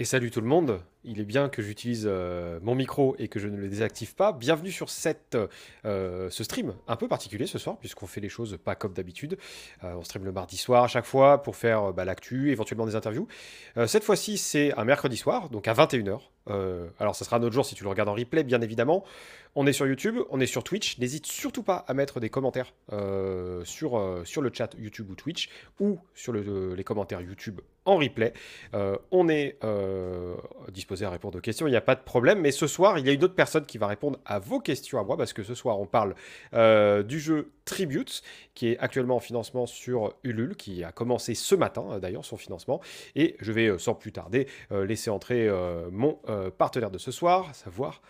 Et salut tout le monde, il est bien que j'utilise euh, mon micro et que je ne le désactive pas. Bienvenue sur euh, ce stream un peu particulier ce soir, puisqu'on fait les choses pas comme d'habitude. Euh, on stream le mardi soir à chaque fois pour faire bah, l'actu, éventuellement des interviews. cette fois-ci, c'est un mercredi soir, donc à 21h. alors, ça sera un autre jour si tu le regardes en replay, bien évidemment. On est sur YouTube, on est sur Twitch. N'hésite surtout pas à mettre des commentaires sur, sur le chat YouTube ou Twitch, ou sur les commentaires YouTube en replay. on est disposé à répondre aux questions, il n'y a pas de problème. Mais ce soir, il y a une autre personne qui va répondre à vos questions à moi, parce que ce soir, on parle euh, du jeu Tribute, qui est actuellement en financement sur Ulule, qui a commencé ce matin, euh, d'ailleurs, son financement. Et je vais, euh, sans plus tarder, laisser entrer mon partenaire de ce soir, à savoir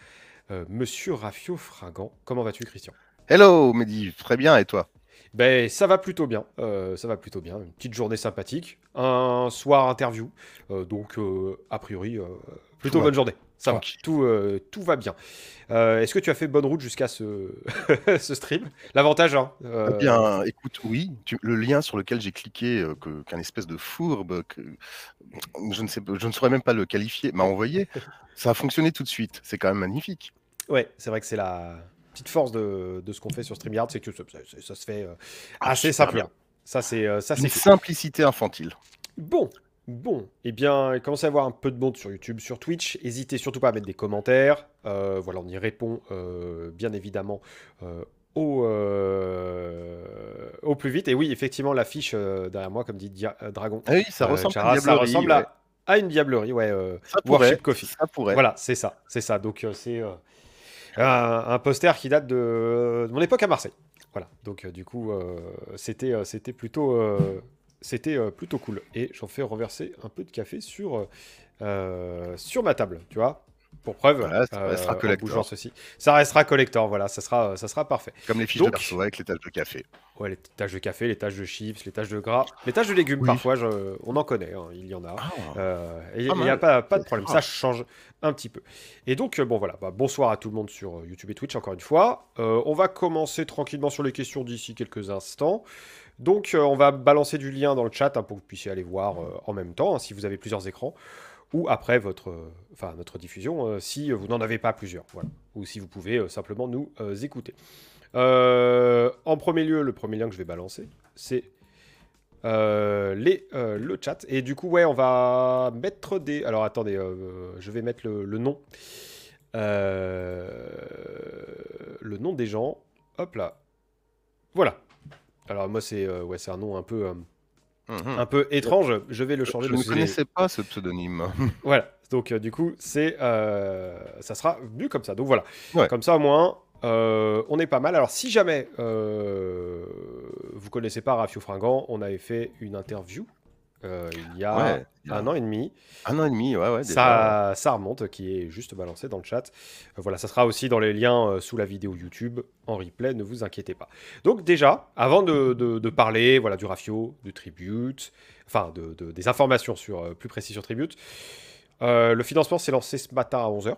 Monsieur Rafio Fragan. Comment vas-tu, Christian? Hello, Mehdi, très bien, et toi? Ben, ça va plutôt bien. ça va plutôt bien. Une petite journée sympathique. Un soir interview. donc, a priori, Plutôt bonne journée. Ça va. Tout, euh, tout va bien. Euh, est-ce que tu as fait bonne route jusqu'à ce, ce stream? L'avantage, hein euh, Eh bien, écoute, oui. le lien sur lequel j'ai cliqué, qu'un espèce de fourbe, que, je, ne sais, je ne saurais même pas le qualifier, m'a envoyé, ça a fonctionné tout de suite. C'est quand même magnifique. Ouais, c'est vrai que c'est la petite force de, de ce qu'on fait sur StreamYard, c'est que ça, ça, se fait ah, assez simplement. Ça, c'est ça, c'est simplicité infantile. Bon, Bon, eh bien, il commence à avoir un peu de monde sur YouTube, sur Twitch. N'hésitez surtout pas à mettre des commentaires. Euh, voilà, on y répond euh, bien évidemment euh, au, au, plus vite. Et oui, effectivement, l'affiche derrière moi, comme dit Dragon. Ah oui, ça ressemble, à, une ça ressemble à, une diablerie, ouais. ça pourrait, Coffee. Ça pourrait. Voilà, c'est ça, c'est ça. Donc c'est un, poster qui date de, mon époque à Marseille. Voilà, donc du coup, c'était c'était plutôt c'était euh, plutôt cool. Et j'en fais renverser un peu de café sur, euh, euh, sur ma table, tu vois. Pour preuve, ça restera collector. Ceci. Ça restera collector, voilà, ça sera, ça sera parfait. Comme les fiches de perso avec les tâches de café. Ouais, les tâches de café, les tâches de chips, les tâches de gras, les tâches de légumes, parfois, on en connaît, hein, il y en a. Ah. il n'y a pas, pas de problème, ça change un petit peu. Et donc, bon voilà, bah, bonsoir à tout le monde sur YouTube et Twitch, encore une fois. on va commencer tranquillement sur les questions d'ici quelques instants. Donc, euh, on va balancer du lien dans le chat hein, pour que vous puissiez aller voir euh, en même temps, hein, si vous avez plusieurs écrans, ou après votre, euh, notre diffusion, si vous n'en avez pas plusieurs, voilà. ou si vous pouvez simplement nous écouter. en premier lieu, le premier lien que je vais balancer, c'est les, le chat. Et du coup, ouais, on va mettre des... Alors, attendez, je vais mettre le, nom. le nom des gens. Hop là. Voilà. Alors moi c'est euh, ouais, un nom un peu euh. Un peu étrange. Je vais le changer. Je ne connaissais pas ce pseudonyme. voilà. Donc euh, du coup c'est ça sera vu comme ça. Donc voilà. Comme ça au moins on est pas mal. Alors si jamais vous connaissez pas Rafio Fringant, on avait fait une interview euh, il y a un an et demi. Un an et demi, ouais, ouais. Ça, ça remonte, qui est juste balancé dans le chat. Euh, voilà, ça sera aussi dans les liens euh, sous la vidéo YouTube en replay, ne vous inquiétez pas. Donc déjà, avant de, de, parler voilà, du Rafio, du Tribute, enfin de, des informations sur, plus précises sur Tribute, le financement s'est lancé ce matin à 11h.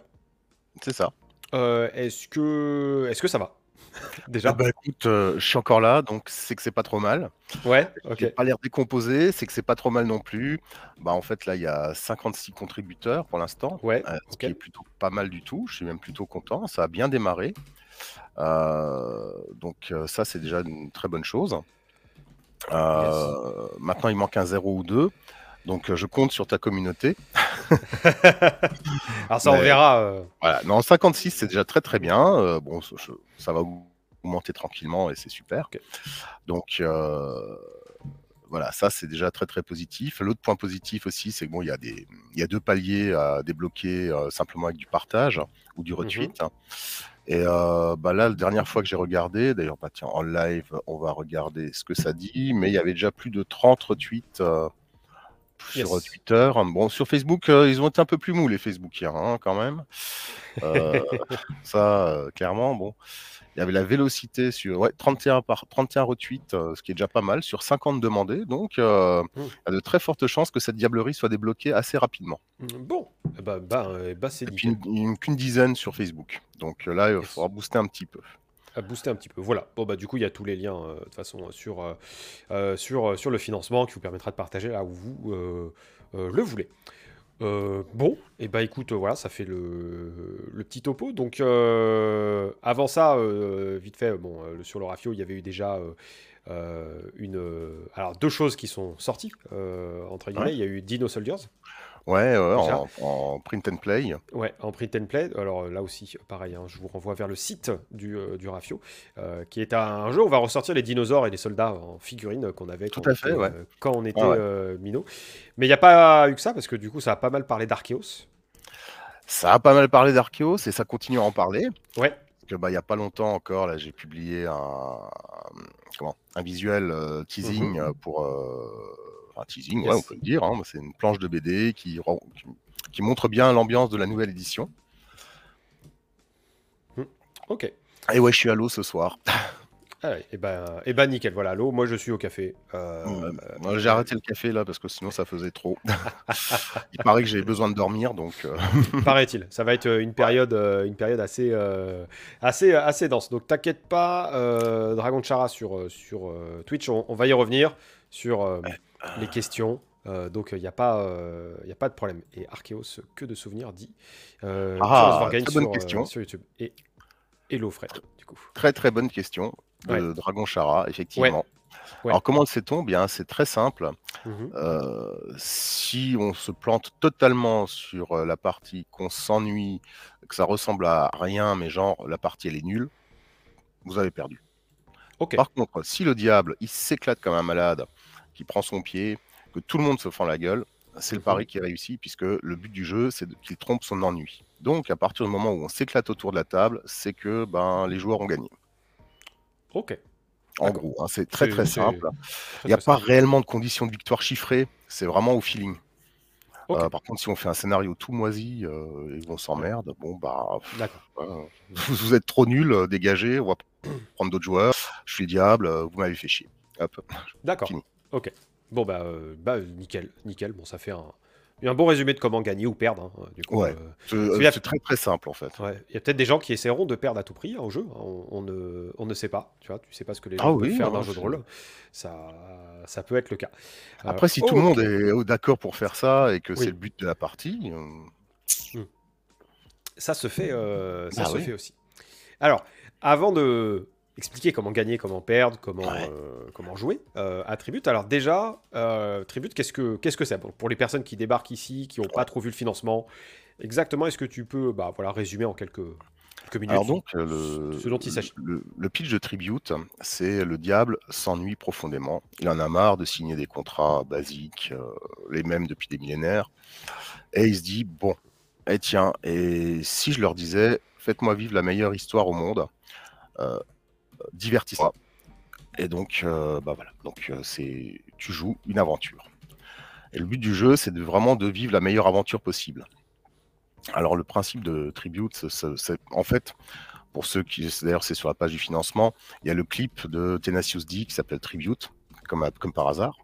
C'est ça. est-ce que, est -ce que ça va? Déjà. Ah bah écoute, euh, je suis encore là, donc c'est que c'est pas trop mal. Ouais, ok. pas l'air décomposé, c'est que c'est pas trop mal non plus. Bah en fait là, il y a 56 contributeurs pour l'instant. Ouais. Euh, ce qui est plutôt pas mal du tout. Je suis même plutôt content. Ça a bien démarré. Euh, donc ça, c'est déjà une très bonne chose. Maintenant, il manque un 0 ou 2. Donc je compte sur ta communauté. Alors ça, on verra. Euh. Voilà. Non, 56, c'est déjà très très bien. Euh, bon, ça va augmenter tranquillement et c'est super. Donc euh, voilà, ça c'est déjà très très positif. L'autre point positif aussi, c'est que bon, il y a des, il y a deux paliers à débloquer simplement avec du partage ou du retweet. Mhm. Et bah là, la dernière fois que j'ai regardé, d'ailleurs, bah, tiens, en live, on va regarder ce que ça dit, mais il y avait déjà plus de 30 retweets sur euh, Twitter. Bon, sur Facebook, euh, ils ont été un peu plus mous, les Facebookiens, hein, quand même. Euh, ça, clairement, bon. Il y avait la vélocité sur ouais, 31, par, 31 retweets, ce qui est déjà pas mal, sur 50 demandés. Donc, mmh. il y a de très fortes chances que cette diablerie soit débloquée assez rapidement. Mmh, bon, bah, bah, bah c'est Et puis qu'une dizaine sur Facebook. Donc là, il faudra booster un petit peu à booster un petit peu. Voilà. Bon bah du coup il y a tous les liens euh, de toute façon sur, euh, euh, sur, sur le financement qui vous permettra de partager là où vous le voulez. Euh, bon, et eh bah ben, écoute, voilà, ça fait le, le petit topo. Donc euh, avant ça, euh, vite fait, bon, sur le Rafio, il y avait eu déjà une, alors deux choses qui sont sorties entre guillemets. Il y a eu Dino Soldiers. Ouais, en, print and play. Ouais, en print and play. Alors là aussi, pareil, hein, je vous renvoie vers le site du, du Rafio, qui est un, jeu où on va ressortir les dinosaures et les soldats en figurines qu'on avait quand, quand on était ah minot. Mais il n'y a pas eu que ça, parce que du coup, ça a pas mal parlé d'Archeos. Ça a pas mal parlé d'Archeos et ça continue à en parler. Ouais. Parce que bah il y a pas longtemps encore, là, j'ai publié un, comment, un visuel teasing mmh pour un teasing, on peut le dire. Hein, c'est une planche de BD qui, qui, montre bien l'ambiance de la nouvelle édition. Hmm, ok. Et ouais, je suis à l'eau ce soir. Ah et ben, et ben nickel, voilà, l'eau, moi je suis au café. Euh, hmm, j'ai arrêté le café là parce que sinon ça faisait trop. il paraît que j'ai besoin de dormir donc. Euh. Paraît-il, ça va être euh, une période, une période assez, assez, assez dense. Donc t'inquiète pas, Dragon Chara sur, sur Twitch, on, va y revenir sur les questions. Euh, donc il n'y a, pas, il a pas de problème. Et Archeos, que de souvenirs, dit euh, ah, très bonne sur, question. Euh, sur YouTube. Et Hello Fred, du coup. Très très bonne question de Dragon Chara, effectivement. Alors comment le sait-on Bien, c'est très simple. Mhm. si on se plante totalement sur la partie qu'on s'ennuie, que ça ressemble à rien, mais genre la partie elle est nulle, vous avez perdu. Par contre, si le diable il s'éclate comme un malade, qui prend son pied, que tout le monde se fend la gueule, c'est le pari qui réussit, puisque le but du jeu, c'est qu'il trompe son ennui. Donc, à partir du moment où on s'éclate autour de la table, c'est que ben, les joueurs ont gagné. Ok. En gros, hein, c'est très très simple. Il n'y a pas réellement de conditions de victoire chiffrées, c'est vraiment au feeling. Euh, par contre, si on fait un scénario tout moisi euh, et qu'on s'emmerde, bon bah, euh, vous, êtes trop nul, dégagez, on va prendre d'autres joueurs. Je suis le diable, vous m'avez fait chier. D'accord. Ok. Bon, bah, euh, bah, nickel, nickel. Bon, ça fait un, un bon résumé de comment gagner ou perdre. Hein, du coup, ouais. Euh, c'est très très simple en fait. Il y a peut-être des gens qui essaieront de perdre à tout prix hein, au jeu. Hein. On, ne, on ne sait pas. Tu vois, tu sais pas ce que les gens ah peuvent faire dans un jeu de rôle. Ça, ça peut être le cas. Après, si tout le monde est d'accord pour faire ça et que c'est le but de la partie. Hmm. Ça se fait, euh, ça bah se fait aussi. Alors, avant de expliquer comment gagner, comment perdre, comment, euh, comment jouer euh, à Tribute. Alors déjà, euh, Tribute, qu'est-ce que qu'est-ce que c'est? Pour les personnes qui débarquent ici, qui n'ont pas trop vu le financement, exactement, est-ce que tu peux bah, voilà, résumer en quelques, minutes Alors donc, le, ce dont il s'agit? le, pitch de Tribute, c'est le diable s'ennuie profondément. Il en a marre de signer des contrats basiques, les mêmes depuis des millénaires. Et il se dit, bon, et eh, tiens, et si je leur disais, faites-moi vivre la meilleure histoire au monde divertissement. Et donc, euh, bah voilà. Donc, euh, c'est, tu joues une aventure. Et le but du jeu, c'est de vraiment de vivre la meilleure aventure possible. Alors, le principe de Tribute, c'est en fait, pour ceux qui, d'ailleurs, c'est sur la page du financement, il y a le clip de Tenacious D qui s'appelle Tribute, comme, comme par hasard.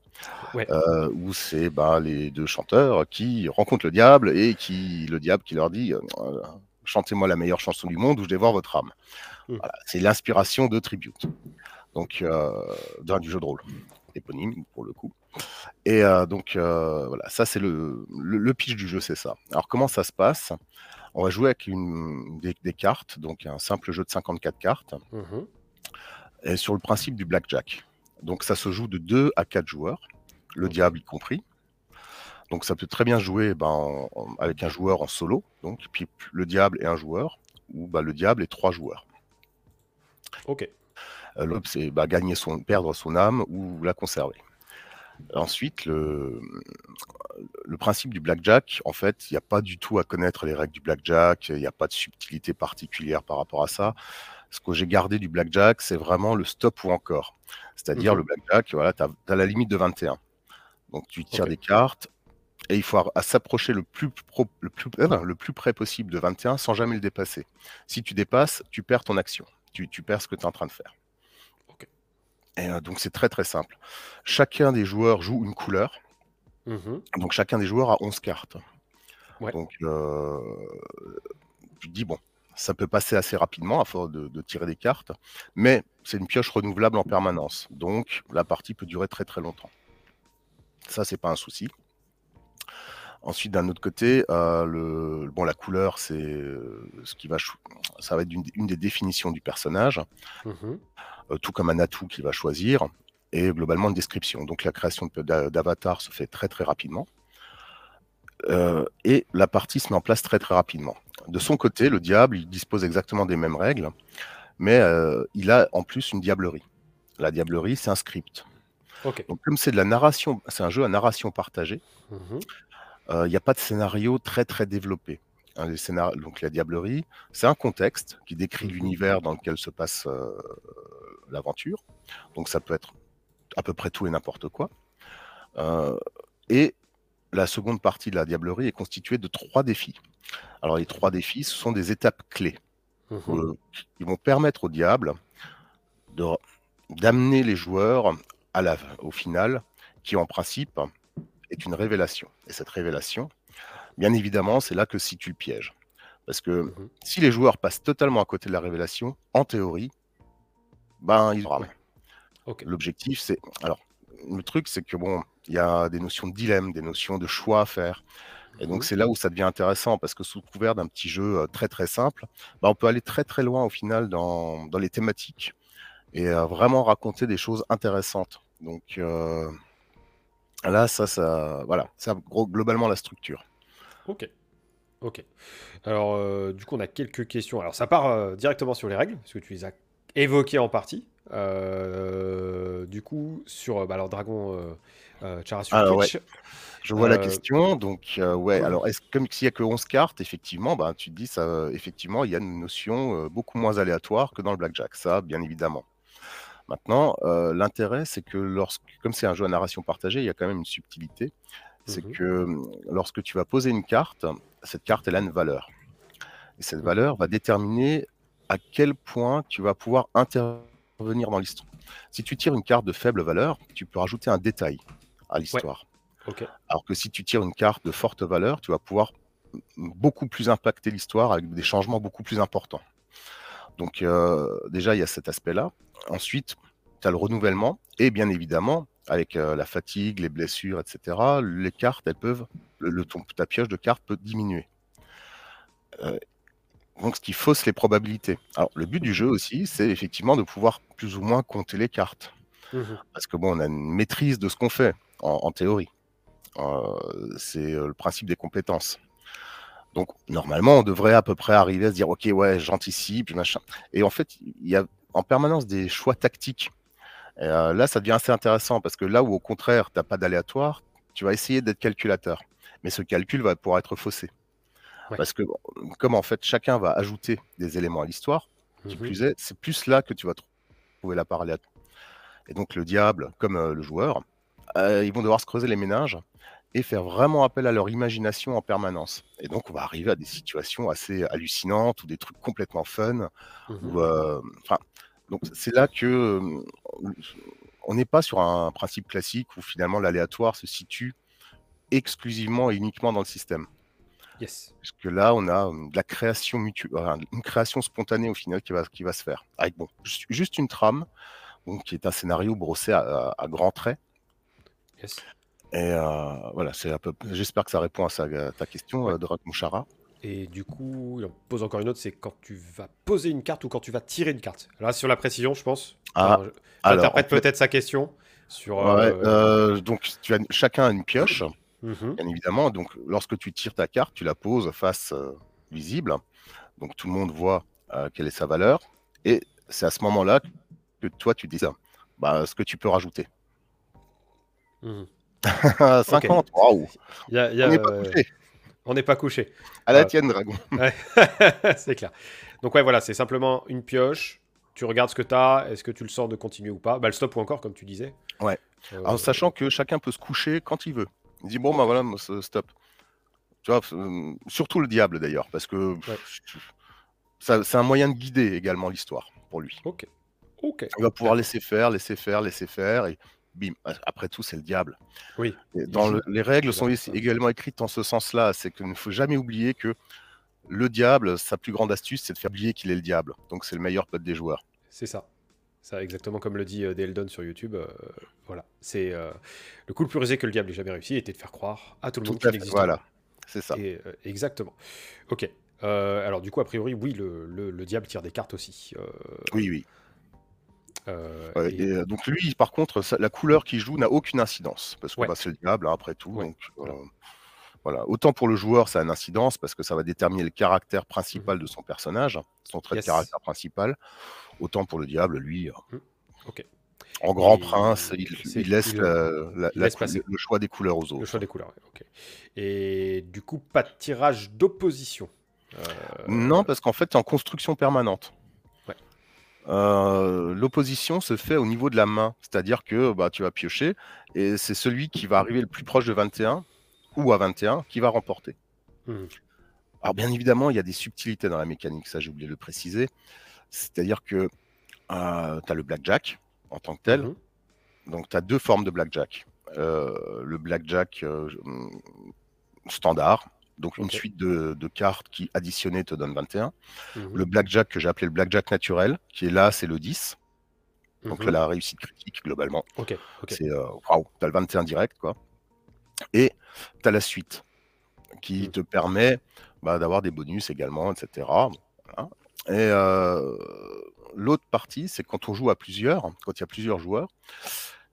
Euh, où c'est bah, les deux chanteurs qui rencontrent le diable et qui le diable qui leur dit chantez-moi la meilleure chanson du monde ou je dévore votre âme. Mmh. c'est l'inspiration de Tribute, donc euh, du jeu de rôle, éponyme pour le coup. Et euh, donc euh, voilà, ça c'est le, le, pitch du jeu, c'est ça. Alors comment ça se passe? On va jouer avec une, des, cartes, donc un simple jeu de 54 cartes, mmh et sur le principe du blackjack. Donc ça se joue de 2 à 4 joueurs, le diable y compris. Donc ça peut très bien jouer ben, avec un joueur en solo, donc puis le diable et un joueur, ou ben, le diable et trois joueurs. Ok. L'autre, c'est bah, gagner son, perdre son âme ou la conserver. Ensuite, le, le principe du blackjack, en fait, il n'y a pas du tout à connaître les règles du blackjack, il n'y a pas de subtilité particulière par rapport à ça. Ce que j'ai gardé du blackjack, c'est vraiment le stop ou encore. C'est-à-dire mhm. le blackjack, voilà, tu as, la limite de 21. Donc tu tires des cartes et il faut s'approcher le plus, le, plus, le plus près possible de 21 sans jamais le dépasser. Si tu dépasses, tu perds ton action tu, perds ce que tu es en train de faire. Et euh, donc c'est très très simple. Chacun des joueurs joue une couleur. Mmh donc chacun des joueurs a 11 cartes. Donc euh, tu te dis, bon, ça peut passer assez rapidement à force de, tirer des cartes, mais c'est une pioche renouvelable en permanence. Donc la partie peut durer très très longtemps. Ça, c'est pas un souci. Ensuite, d'un autre côté, le, bon, la couleur, c'est ce qui va, ça va être une, des définitions du personnage, mmh tout comme un atout qu'il va choisir, et globalement une description. Donc la création d'avatar se fait très très rapidement. et la partie se met en place très très rapidement. De son côté, le diable, il dispose exactement des mêmes règles, mais il a en plus une diablerie. La diablerie, c'est un script. Donc, comme c'est de la narration, c'est un jeu à narration partagée, mmh il n'y a pas de scénario très très développé. Hein, les donc la diablerie, c'est un contexte qui décrit mmh l'univers dans lequel se passe l'aventure. Donc ça peut être à peu près tout et n'importe quoi. et la seconde partie de la diablerie est constituée de trois défis. Alors les trois défis, ce sont des étapes clés mmh qui vont permettre au diable d'amener les joueurs à la, au final, qui en principe est une révélation. Et cette révélation, bien évidemment, c'est là que si tu le pièges. Parce que mmh si les joueurs passent totalement à côté de la révélation, en théorie, ben ils rament. L'objectif, c'est. Alors, le truc, c'est que bon, il y a des notions de dilemme, des notions de choix à faire. Et donc, mmh c'est là où ça devient intéressant parce que sous couvert d'un petit jeu euh, très très simple, ben, on peut aller très très loin au final dans, dans les thématiques et euh, vraiment raconter des choses intéressantes. Donc euh, là, ça, ça, voilà, c'est globalement la structure. Ok. Ok. Alors, euh, du coup, on a quelques questions. Alors, ça part euh, directement sur les règles, parce que tu les as évoquées en partie. du coup, sur bah, alors Dragon Chara sur Twitch. Je vois la question. Donc, ouais, alors, est-ce, comme s'il n'y a que 11 cartes, effectivement, bah, tu te dis, ça, effectivement, il y a une notion beaucoup moins aléatoire que dans le Blackjack. Ça, bien évidemment. Maintenant, euh, l'intérêt, c'est que lorsque, comme c'est un jeu à narration partagée, il y a quand même une subtilité. C'est mmh que hum, lorsque tu vas poser une carte, cette carte, elle a une valeur. Et cette mmh. valeur va déterminer à quel point tu vas pouvoir intervenir dans l'histoire. Si tu tires une carte de faible valeur, tu peux rajouter un détail à l'histoire. Alors que si tu tires une carte de forte valeur, tu vas pouvoir beaucoup plus impacter l'histoire avec des changements beaucoup plus importants. Donc euh, déjà, il y a cet aspect-là. Ensuite, tu as le renouvellement. Et bien évidemment, avec euh, la fatigue, les blessures, etc., les cartes, elles peuvent, le, ton, ta pioche de cartes peut diminuer. Euh, donc, ce qui fausse les probabilités. Alors, le but du jeu aussi, c'est effectivement de pouvoir plus ou moins compter les cartes. Mmh Parce que bon, on a une maîtrise de ce qu'on fait, en, théorie. c'est le principe des compétences. Donc, normalement, on devrait à peu près arriver à se dire, OK, ouais, j'anticipe, machin. Et en fait, il y a en permanence des choix tactiques. Euh, là, ça devient assez intéressant parce que là où, au contraire, tu n'as pas d'aléatoire, tu vas essayer d'être calculateur. Mais ce calcul va pouvoir être faussé. Parce que, comme en fait, chacun va ajouter des éléments à l'histoire, plus est, c'est plus là que tu vas trouver la part aléatoire. Et donc, le diable, comme euh, le joueur, euh, ils vont devoir se creuser les ménages et faire vraiment appel à leur imagination en permanence. Et donc, on va arriver à des situations assez hallucinantes ou des trucs complètement fun. Mmh euh, donc, c'est là que euh, on n'est pas sur un principe classique où finalement l'aléatoire se situe exclusivement et uniquement dans le système. Yes. Parce que là, on a euh, de la création mutuelle, une création spontanée au final qui va, qui va se faire. Avec bon, juste une trame, donc, qui est un scénario brossé à, à grands traits. Yes. Et euh, voilà, c'est un peu. J'espère que ça répond à, ta question, ouais. Euh, Mouchara. Et du coup, il en pose encore une autre, c'est quand tu vas poser une carte ou quand tu vas tirer une carte. Là, sur la précision, je pense. Ah, J'interprète peut-être sa question. Sur, euh, donc, tu as, chacun a une pioche, mmh bien évidemment. Donc, lorsque tu tires ta carte, tu la poses face visible. Donc, tout le monde voit quelle est sa valeur. Et c'est à ce moment-là que toi, tu dis bah, ce que tu peux rajouter. Mmh 50, waouh On n'est pas couché. On n'est pas couché. À la tienne, Dragon. c'est clair. Donc, ouais, voilà, c'est simplement une pioche. Tu regardes ce que tu as. Est-ce que tu le sens de continuer ou pas? Bah, Le stop ou encore, comme tu disais. Ouais. En euh, sachant que chacun peut se coucher quand il veut. Il dit, bon, bah voilà, stop. Tu vois, euh, surtout le diable d'ailleurs, parce que c'est un moyen de guider également l'histoire pour lui. Ok. Ok. Il va pouvoir laisser faire, laisser faire, laisser faire. Et bim, après tout, c'est le diable. Oui. dans les règles sont également écrites en ce sens-là, c'est qu'il ne faut jamais oublier que le diable, sa plus grande astuce, c'est de faire oublier qu'il est le diable. Donc c'est le meilleur pote des joueurs. C'est ça. Ça, exactement comme le dit euh, Deldon sur YouTube. Euh, voilà. C'est euh, le coup le plus rusé que le diable ait jamais réussi était de faire croire à tout le monde qu'il n'existe voilà. c'est ça. Et, euh, exactement. Ok. Alors du coup, a priori, oui, le, le- le diable tire des cartes aussi. Oui, oui. Euh, Ouais, et- et, euh, donc lui, par contre, ça- la couleur qu'il joue n'a aucune incidence, parce que Ouais. bah, c'est le diable hein, après tout. Ouais, Donc, voilà. euh, voilà. Autant pour le joueur, ça a une incidence, parce que ça va déterminer le caractère Mhm. principal de son personnage, son trait Yes. de caractère principal. Autant pour le diable, lui, Mhm. Ok. en grand Et prince, il, laisse il- la- la- il la laisse cou- passer. le choix des couleurs aux Le autres. choix des couleurs, ok. Et du coup, pas de tirage d'opposition. Euh, Non, parce qu'en fait, c'est en construction permanente. Euh, L'opposition se fait au niveau de la main, c'est-à-dire que bah, tu vas piocher et c'est celui qui va arriver le plus proche de 21 ou à 21 qui va remporter. Mhm. Alors bien évidemment, il y a des subtilités dans la mécanique, ça j'ai oublié de le préciser. C'est-à-dire que tu as le blackjack en tant que tel, Mhm. donc tu as deux formes de blackjack. Euh, le blackjack euh, standard, donc une suite de, de cartes qui additionnées te donne 21. Mhm. Le blackjack que j'ai appelé le blackjack naturel, qui est là, c'est le 10. Donc Mhm. là, la réussite critique, globalement, Ok, ok. c'est euh, waouh, t'as le 21 direct, quoi. Et t'as la suite, qui Mm. te permet bah, d'avoir des bonus également, etc. Voilà. Et euh, l'autre partie, c'est quand on joue à plusieurs, quand il y a plusieurs joueurs,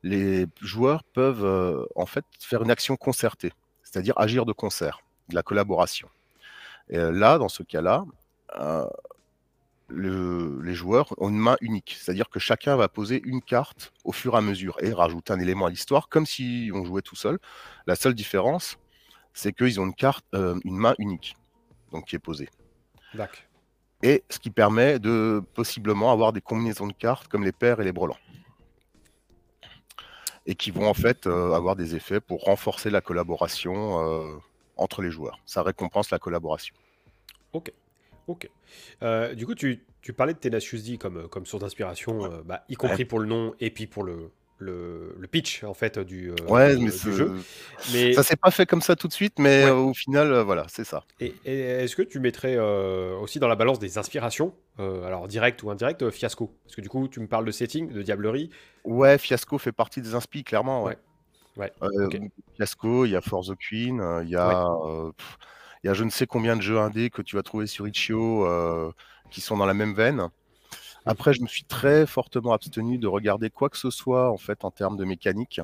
les joueurs peuvent euh, en fait faire une action concertée, c'est-à-dire agir de concert, de la collaboration. Et euh, là, dans ce cas-là, euh, le- les joueurs ont une main unique, c'est-à-dire que chacun va poser une carte au fur et à mesure et rajouter un élément à l'histoire, comme si on jouait tout seul. La seule différence, c'est qu'ils ont une carte, euh, une main unique, donc qui est posée. D'accord. Et ce qui permet de possiblement avoir des combinaisons de cartes comme les paires et les brelans. Et qui vont en fait euh, avoir des effets pour renforcer la collaboration euh, entre les joueurs. Ça récompense la collaboration. Ok. Euh, du coup, tu, tu parlais de Tenacious D comme, comme source d'inspiration, euh, bah, y compris pour le nom et puis pour le, le, le pitch en fait du, euh, Ouais, mais du jeu. Mais ça s'est pas fait comme ça tout de suite, mais euh, au final, euh, voilà, c'est ça. et- et est-ce que tu mettrais euh, aussi dans la balance des inspirations, euh, alors direct ou indirect, euh, Fiasco? Parce que du coup, tu me parles de setting, de diablerie. Ouais, Fiasco fait partie des inspi, clairement. Ouais. Ouais. Euh, ok. Il y a For the Queen, euh, il y a, euh, pff, il y a je ne sais combien de jeux indés que tu vas trouver sur Itch.io euh, qui sont dans la même veine. Après, je me suis très fortement abstenu de regarder quoi que ce soit en fait en termes de mécanique,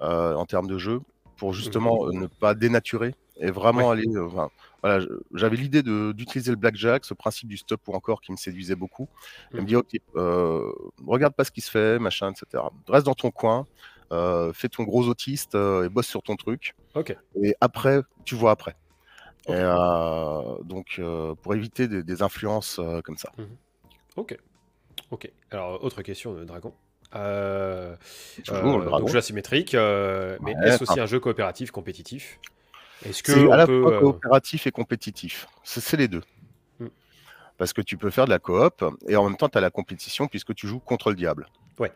euh, en termes de jeu, pour justement euh, ne pas dénaturer et vraiment Ouais. aller. enfin, voilà, j'avais l'idée d'utiliser le blackjack, ce principe du stop ou encore qui me séduisait beaucoup. Elle me Mhm. dit ok, euh, regarde pas ce qui se fait, machin, etc. Reste dans ton coin, fais ton gros autiste euh, et bosse sur ton truc. Et après, tu vois après. Et, euh, donc, euh, pour éviter des, des influences euh, comme ça. Ok. Ok. Alors, autre question, de Dragon. Euh, Toujours euh, le dragon. donc jeu asymétrique, euh, mais est-ce aussi un jeu coopératif compétitif? Est-ce que C'est à la peut fois euh, coopératif et compétitif. C'est c'est les deux. Hmm. Parce que tu peux faire de la coop et en même temps, tu as la compétition puisque tu joues contre le diable. Ouais.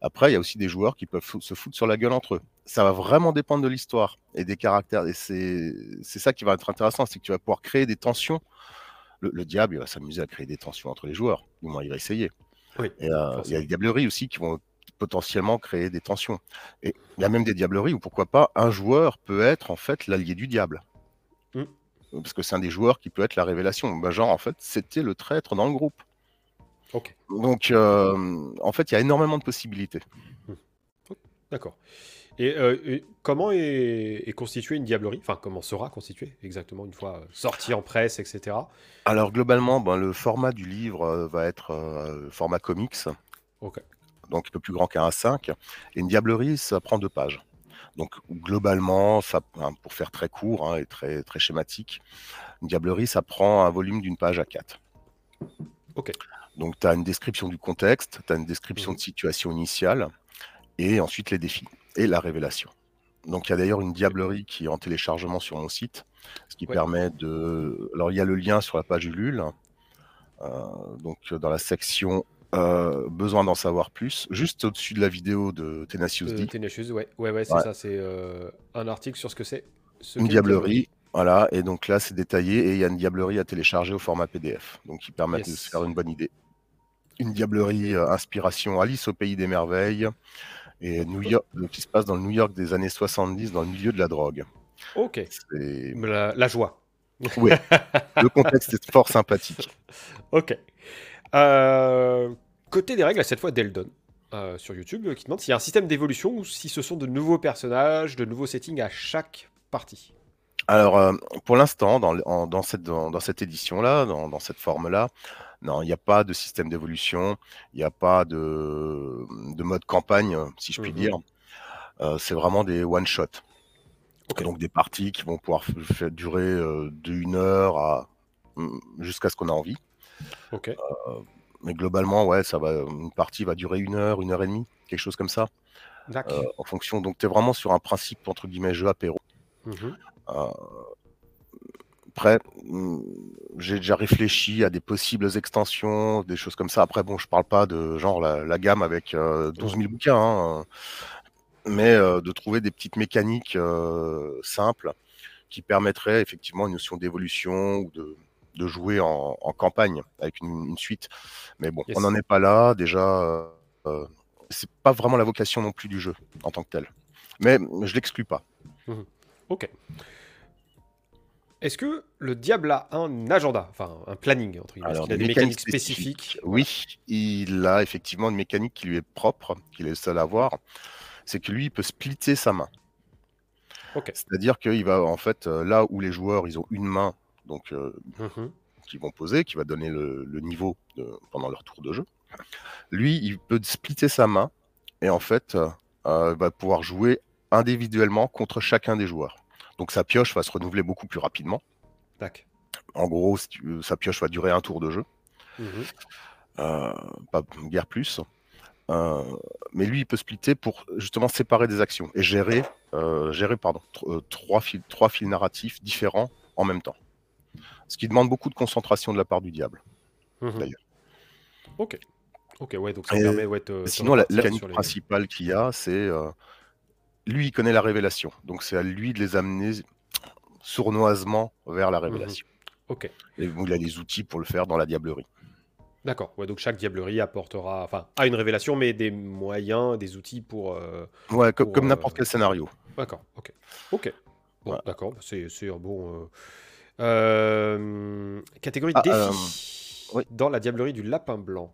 Après, il y a aussi des joueurs qui peuvent se foutre sur la gueule entre eux. Ça va vraiment dépendre de l'histoire et des caractères. Et c'est ça qui va être intéressant, c'est que tu vas pouvoir créer des tensions. Le, le diable, il va s'amuser à créer des tensions entre les joueurs. Du moins, il va essayer. Oui, Et, euh, il y a des diableries aussi qui vont potentiellement créer des tensions. Et il y a même des diableries où pourquoi pas un joueur peut être en fait l'allié du diable. Mm. Parce que c'est un des joueurs qui peut être la révélation. Ben, genre, en fait, c'était le traître dans le groupe. Donc, euh, en fait, il y a énormément de possibilités. D'accord. Et, euh, et comment est, est constituée une diablerie? Enfin, comment sera constituée exactement une fois euh, sortie en presse, etc. Alors, globalement, ben, le format du livre va être euh, format comics, Ok. donc un peu plus grand qu'un A5. Et une diablerie, ça prend deux pages. Donc, globalement, ça, hein, pour faire très court hein, et très, très schématique, une diablerie, ça prend un volume d'une page à quatre. Ok. Donc, tu as une description du contexte, tu as une description de situation initiale, et ensuite les défis et la révélation. Donc, il y a d'ailleurs une diablerie qui est en téléchargement sur mon site, ce qui Ouais. permet de. Alors, il y a le lien sur la page Ulule, euh, donc dans la section euh, besoin d'en savoir plus, juste au-dessus de la vidéo de Tenacious Euh, D. Tenacious, ouais, ouais, ouais, c'est Ouais. ça. C'est euh, un article sur ce que c'est. ce Une diablerie, voilà, et donc là c'est détaillé et il y a une diablerie à télécharger au format PDF, donc qui permet de se faire une bonne idée. Une diablerie euh, inspiration Alice au pays des merveilles et New York, euh, qui se passe dans le New York des années 70 dans le milieu de la drogue. Ok. La, la joie. Oui, le contexte est fort sympathique. Ok. Euh, côté des règles, cette fois Deldon euh, sur YouTube qui demande s'il y a un système d'évolution ou si ce sont de nouveaux personnages, de nouveaux settings à chaque partie. Alors, euh, pour l'instant, dans, cette, dans, dans cette édition-là, dans cette forme-là, non, il n'y a pas de système d'évolution, il n'y a pas de, de mode campagne, euh, si je puis Mhm. dire. Euh, c'est vraiment des one-shot. Ok. Donc des parties qui vont pouvoir faire durer euh, de une heure à mm, jusqu'à ce qu'on a envie. Mais globalement, ouais, ça va, une partie va durer une heure, une heure et demie, quelque chose comme ça, en fonction. Donc tu es vraiment sur un principe entre guillemets jeu apéro. Mhm. Après, mm, j'ai déjà réfléchi à des possibles extensions, des choses comme ça. Après, bon, je parle pas de genre la, la gamme avec euh, 12 000 bouquins, hein, euh, mais euh, de trouver des petites mécaniques euh, simples qui permettraient effectivement une notion d'évolution ou de, de jouer en, en campagne avec une, une suite. Mais bon, Yes. on n'en est pas là. Déjà, c'est pas vraiment la vocation non plus du jeu en tant que tel. Mais je l'exclus pas. Ok. Est-ce que le diable a un agenda, enfin un planning entre guillemets? Est-ce Alors, qu'il a des mécaniques spécifiques? Oui, il a effectivement une mécanique qui lui est propre, qu'il est le seul à avoir. C'est que lui, il peut splitter sa main. C'est-à-dire qu'il va, en fait, euh, là où les joueurs, ils ont une main, donc, euh, Mhm. qu'ils vont poser, qui va donner le, le niveau de- pendant leur tour de jeu, lui, il peut splitter sa main et en fait, euh, euh, va pouvoir jouer individuellement contre chacun des joueurs. Donc sa pioche va se renouveler beaucoup plus rapidement. Tac. En gros, si tu- sa pioche va durer un tour de jeu. Mhm. euh, pas guère plus. Euh, mais lui, il peut splitter pour justement séparer des actions et gérer, euh, gérer pardon, tr- trois, fils, trois fils narratifs différents en même temps. Ce qui demande beaucoup de concentration de la part du diable. Mhm. D'ailleurs. Ok. Ok, ouais, donc ça Et permet ouais, Sinon, la, la mécanique les- principale qu'il y a, c'est lui, il connaît la révélation. Donc c'est à lui de les amener sournoisement vers la révélation. Ok. Et il a les outils pour le faire dans la diablerie. D'accord. Ouais, donc chaque diablerie apportera, enfin, a une révélation, mais des moyens, des outils pour. euh, Ouais, comme euh, n'importe quel scénario. D'accord. Ok. Ok. Bon, Voilà. d'accord. C'est bon. euh, Catégorie Ah, défi. oui. Dans la diablerie du lapin blanc.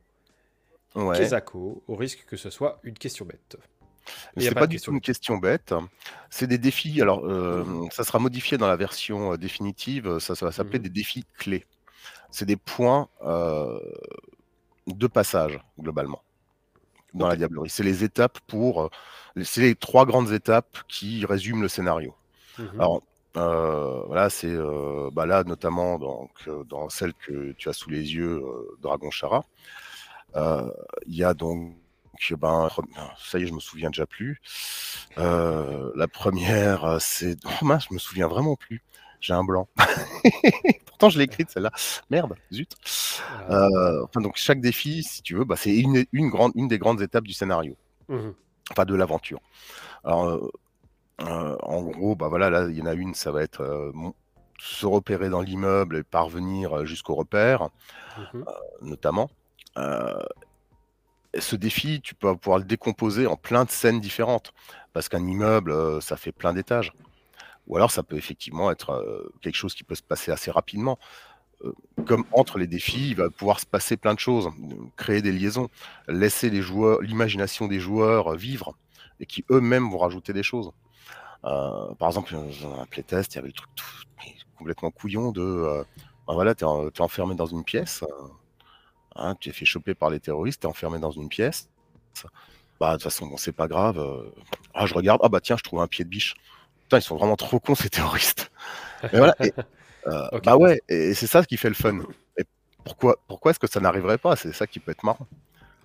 Ouais. Kezako, au risque que ce soit une question bête. A C'est pas pas, du question tout une question bête. C'est des défis. Alors, euh, Mhm. ça sera modifié dans la version euh, définitive. Ça, ça va s'appeler Mhm. des défis clés. C'est des points euh, de passage, globalement, dans la diablerie. C'est les étapes pour. euh, C'est les trois grandes étapes qui résument le scénario. Mhm. Alors, euh, voilà, c'est euh, bah là, notamment donc, euh, dans celle que tu as sous les yeux, euh, Dragon Chara. Euh, Il y a donc, ben, ça y est, je me souviens déjà plus. Euh, la première, euh, c'est. Oh mince, je me souviens vraiment plus. J'ai un blanc. Pourtant, je l'ai écrite celle-là. Merde, zut. Ah. Euh, enfin, donc, chaque défi, si tu veux, bah, c'est une, une, grande, une des grandes étapes du scénario, Mhm. enfin de l'aventure. Alors, euh, en gros, bah voilà, là, il y en a une, ça va être se repérer dans l'immeuble et parvenir jusqu'au repère, Mhm. notamment. Euh, ce défi, tu peux pouvoir le décomposer en plein de scènes différentes, parce qu'un immeuble, euh, ça fait plein d'étages. Ou alors, ça peut effectivement être euh, quelque chose qui peut se passer assez rapidement. Euh, comme entre les défis, il va pouvoir se passer plein de choses, créer des liaisons, laisser les joueurs, l'imagination des joueurs vivre, et qui eux-mêmes vont rajouter des choses. Par exemple, dans un playtest, il y avait le truc complètement couillon de ben voilà, tu es, enfermé dans une pièce, hein, tu es fait choper par les terroristes, tu es enfermé dans une pièce. Bah, de toute façon, bon, c'est pas grave. euh, ah, je regarde, ah bah tiens, je trouve un pied de biche. Putain, ils sont vraiment trop cons, ces terroristes. Et voilà, et, euh. Bah ouais, et c'est ça qui fait le fun. Et pourquoi, pourquoi est-ce que ça n'arriverait pas? C'est ça qui peut être marrant.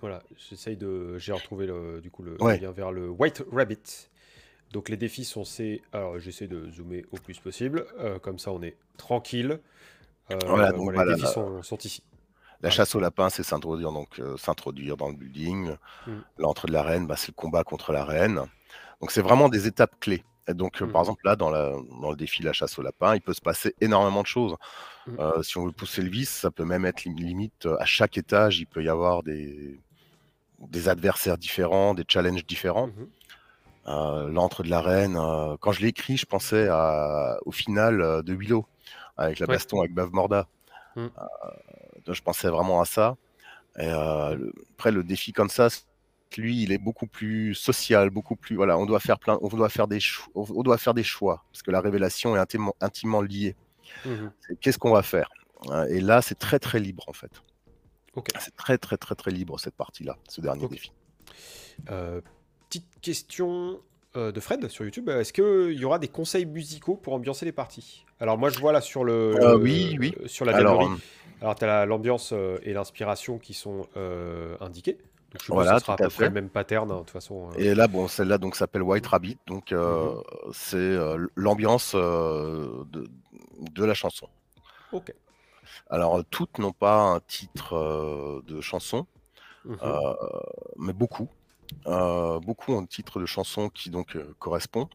Voilà, j'essaye de. J'ai retrouvé le, du coup le Ouais. lien vers le White Rabbit. Donc les défis sont ces. Alors j'essaie de zoomer au plus possible. euh, comme ça on est tranquille. Euh, Voilà, donc voilà, les défis là. sont, sont ici. La chasse au lapin, c'est s'introduire donc euh, s'introduire dans le building. Mm. L'entrée de la reine, bah, c'est le combat contre la reine. Donc c'est vraiment des étapes clés. Et donc euh, par exemple là dans, la, dans le défi la chasse au lapin, il peut se passer énormément de choses. Mm. Euh, si on veut pousser le vice, ça peut même être lim- limite à chaque étage, il peut y avoir des des adversaires différents, des challenges différents. Mhm. l'antre de la reine. quand je l'ai écrit, je pensais au final de Willow, avec la baston avec Bav Morda. Mmh. je pensais vraiment à ça. Et après, le défi comme ça, lui, il est beaucoup plus social, beaucoup plus. Voilà, on doit faire plein, on doit faire des, choix, on doit faire des choix parce que la révélation est intimement, intimement liée. Mmh qu'est-ce qu'on va faire Et là, c'est très très libre en fait. C'est très très très très libre cette partie-là, ce dernier défi. Euh, petite question euh, de Fred sur YouTube. Est-ce qu'il y aura des conseils musicaux pour ambiancer les parties? Alors moi, je vois là sur le, euh, oui, oui. sur la Alors, Alors tu as l'ambiance et l'inspiration qui sont indiqués. Donc, je voilà, que ce sera à, peu près le même pattern, hein, de toute façon. Et là, bon, celle-là donc s'appelle White Rabbit, donc mhm. c'est l'ambiance de, de, la chanson. Ok. Alors, toutes n'ont pas un titre de chanson, mmh mais beaucoup. Beaucoup ont un titre de chanson qui donc correspond.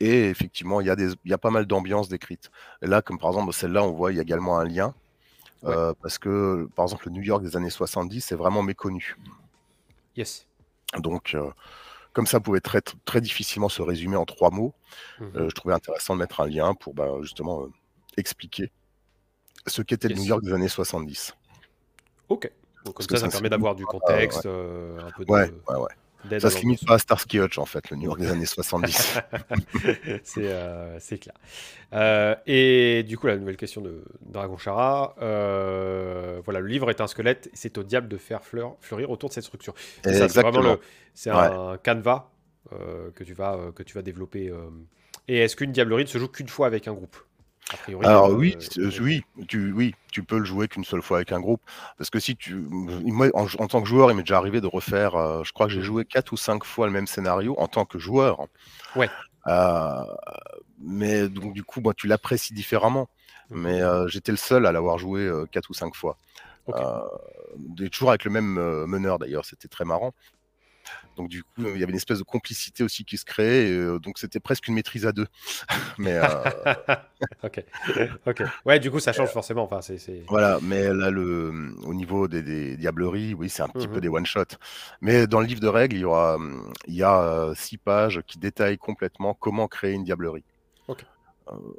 Et effectivement, il y, a des, y a pas mal d'ambiances décrites. là, comme par exemple celle-là, on voit il y a également un lien. parce que, par exemple, le New York des années 70 c'est vraiment méconnu. Yes. Donc, comme ça pouvait très, très difficilement se résumer en trois mots, mmh je trouvais intéressant de mettre un lien pour bah, justement expliquer ce qu'était le New York des années 70. Ok. Donc, comme ça, ça, permet d'avoir du contexte, euh, un peu de... Ouais, ouais, ouais. Ça se limite pas à Starsky Hutch, en fait, le New York des années 70. euh, c'est clair. Euh, et du coup, la nouvelle question de Dragon Chara. Euh, voilà, le livre est un squelette, c'est au diable de faire fleur, fleurir autour de cette structure. C'est vraiment c'est un canevas que, tu vas, que tu vas développer. Et est-ce qu'une diablerie ne se joue qu'une fois avec un groupe? Alors oui, euh, oui, tu, oui, tu peux le jouer qu'une seule fois avec un groupe. Parce que si tu, moi, en, tant que joueur, il m'est déjà arrivé de refaire. Euh, je crois que j'ai joué quatre ou cinq fois le même scénario en tant que joueur. Ouais. Euh, mais donc du coup, moi, tu l'apprécies différemment. Mmh. Mais j'étais le seul à l'avoir joué quatre ou cinq fois. toujours avec le même meneur d'ailleurs, c'était très marrant. Donc du coup, il y avait une espèce de complicité aussi qui se créait. Euh, donc c'était presque une maîtrise à deux. mais euh, ok, ok. Ouais, du coup, ça change forcément. Enfin, c'est, Voilà, mais là, le, au niveau des, diableries, oui, c'est un petit peu mmh des one shot. Mais dans le livre de règles, il y aura, il y a euh, six pages qui détaillent complètement comment créer une diablerie.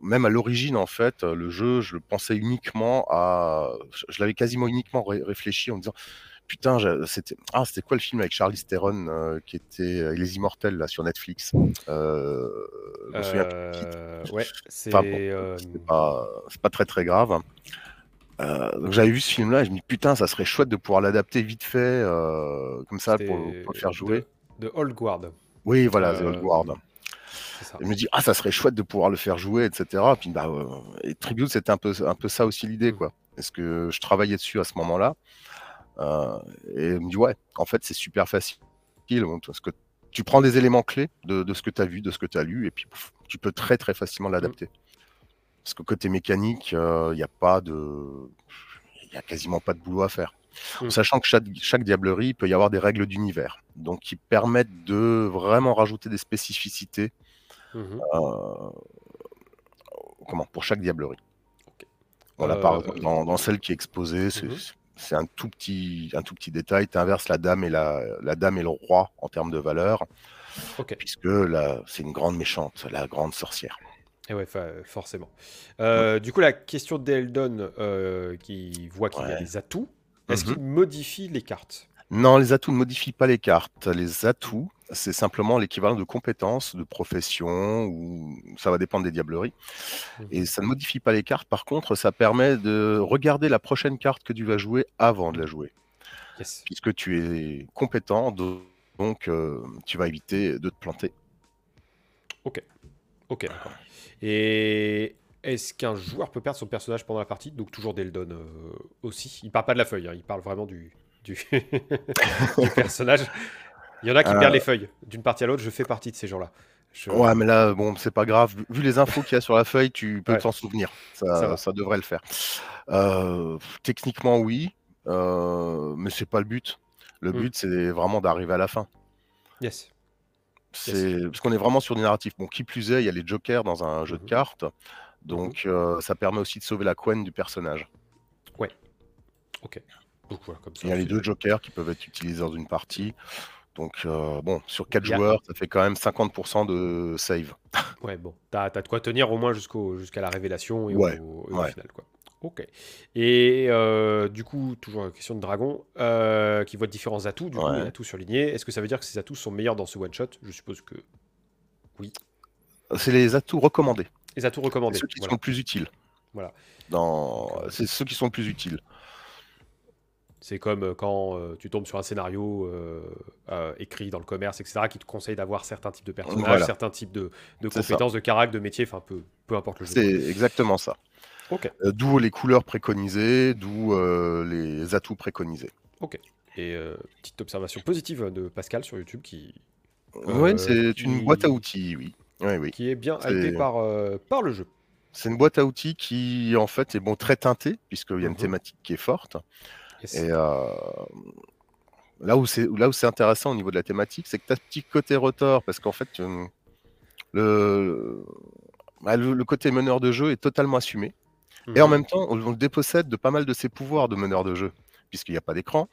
même à l'origine, en fait, le jeu, je le pensais uniquement à. Je l'avais quasiment uniquement réfléchi en me disant putain, c'était ah, c'était quoi le film avec Charlie Theron euh, qui était euh, Les Immortels là sur Netflix euh, Ouais, c'est pas, pas, très très grave. donc j'avais vu ce film-là et je me dis putain, ça serait chouette de pouvoir l'adapter vite fait comme ça pour, le faire jouer. De, Old Guard. Oui, voilà, The Old Guard. Je me dis ah ça serait chouette de pouvoir le faire jouer, etc. Puis bah et Tribute c'était un peu un peu ça aussi l'idée mmh. quoi. Est-ce que je travaillais dessus à ce moment-là euh, et il me dit ouais, en fait c'est super facile parce que tu prends des éléments clés de, ce que tu as vu, de ce que tu as lu, et puis tu peux très très facilement l'adapter. Mmh. Parce que côté mécanique, il euh, n'y a pas de. Il a quasiment pas de boulot à faire. Mmh. sachant que chaque, chaque, diablerie, il peut y avoir des règles d'univers. Donc, qui permettent de vraiment rajouter des spécificités mmh euh, comment, pour chaque diablerie. Voilà, par dans, dans, celle qui est exposée, c'est c'est un tout petit, un tout petit détail. Tu inverses la dame et la, la, dame et le roi en termes de valeur, puisque là, c'est une grande méchante, la grande sorcière. Et ouais, forcément. Euh, du coup, la question d'Eldon, euh, qui voit qu'il y a des atouts, est-ce mhm. qu'il modifie les cartes? Non, les atouts ne modifient pas les cartes. Les atouts, c'est simplement l'équivalent de compétences, de profession, ou ça va dépendre des diableries. Mmh. Et ça ne modifie pas les cartes. Par contre, ça permet de regarder la prochaine carte que tu vas jouer avant de la jouer. Puisque tu es compétent, donc euh, tu vas éviter de te planter. Ok. Ok, d'accord. Et est-ce qu'un joueur peut perdre son personnage pendant la partie? Donc toujours Deldon euh, aussi. Il parle pas de la feuille, hein. il parle vraiment du, du personnage. Il y en a qui perdent les euh, feuilles d'une partie à l'autre. Je fais partie de ces gens-là. Ouais, mais là, bon, c'est pas grave. Vu les infos qu'il y a sur la feuille, tu peux t'en souvenir. Ça, ça, devrait le faire. Euh, techniquement, oui, euh, mais c'est pas le but. Le hmm. but, c'est vraiment d'arriver à la fin. Yes. C'est parce qu'on est vraiment sur des narratifs. Bon, qui plus est, il y a les jokers dans un jeu de mhm. cartes, donc mhm. ça permet aussi de sauver la couenne du personnage. Ouais. Ok. Il y a les deux jokers qui peuvent être utilisés dans une partie. Donc, euh, bon, sur 4 Il y a- joueurs, ça fait quand même 50% de save. Ouais, bon, t'as, t'as de quoi tenir au moins jusqu'au, jusqu'à la révélation et Ouais, au, ouais. final, quoi. Ok. Et euh, du coup, toujours la question de Dragon, euh, qui voit différents atouts, du coup, Ouais. les atouts surlignés. Est-ce que ça veut dire que ces atouts sont meilleurs dans ce one-shot? Je suppose que C'est les atouts recommandés. les atouts recommandés. ceux qui voilà. sont le plus utiles. Voilà. Dans... C'est ceux qui sont le plus utiles. C'est comme euh, quand euh, tu tombes sur un scénario euh, écrit dans le commerce, etc., qui te conseille d'avoir certains types de personnages, Voilà. certains types de, de C'est ça. compétences, de caractère, de métier, enfin peu, peu importe le jeu. C'est exactement ça. Ok. D'où les couleurs préconisées, d'où les atouts préconisés. Et euh, petite observation positive de Pascal sur YouTube qui, ouais, c'est qui- une boîte à outils, oui. Oui, oui. qui est bien C'est- hypé par, par le jeu. C'est une boîte à outils qui, en fait, est bon, très teintée, puisqu'il y a une Mhm. thématique qui est forte. Yes. Et euh, là où c'est là où c'est intéressant au niveau de la thématique, c'est que tu as ce petit côté rotor, parce qu'en fait, euh, le, bah, le, le côté meneur de jeu est totalement assumé. Et en Mhm. même temps, on, on le dépossède de pas mal de ses pouvoirs de meneur de jeu, puisqu'il n'y a pas d'écran.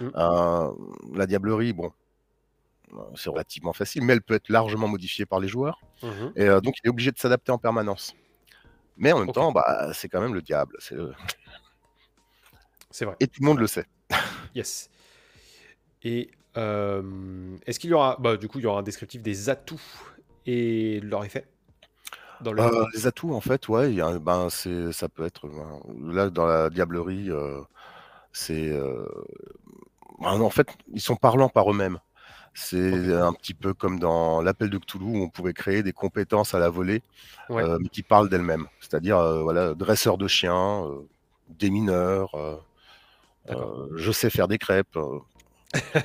Mhm. Euh, la diablerie, bon, c'est relativement facile, mais elle peut être largement modifiée par les joueurs. Mhm. Et euh, donc, il est obligé de s'adapter en permanence. Mais en même temps, bah, c'est quand même le diable. c'est le- C'est vrai. Et tout le monde le sait. Yes. Et euh, est-ce qu'il y aura, bah, du coup, il y aura un descriptif des atouts et de leur effet dans le Euh, les atouts, en fait, ouais, y a ben, c'est, ça peut être. ben, là, dans la diablerie, euh, c'est. ben, en fait, ils sont parlants par eux-mêmes. C'est un petit peu comme dans l'appel de Cthulhu où on pouvait créer des compétences à la volée, Ouais. mais qui parlent d'elles-mêmes. C'est-à-dire, voilà, dresseur de chiens, démineur, je sais faire des crêpes. euh.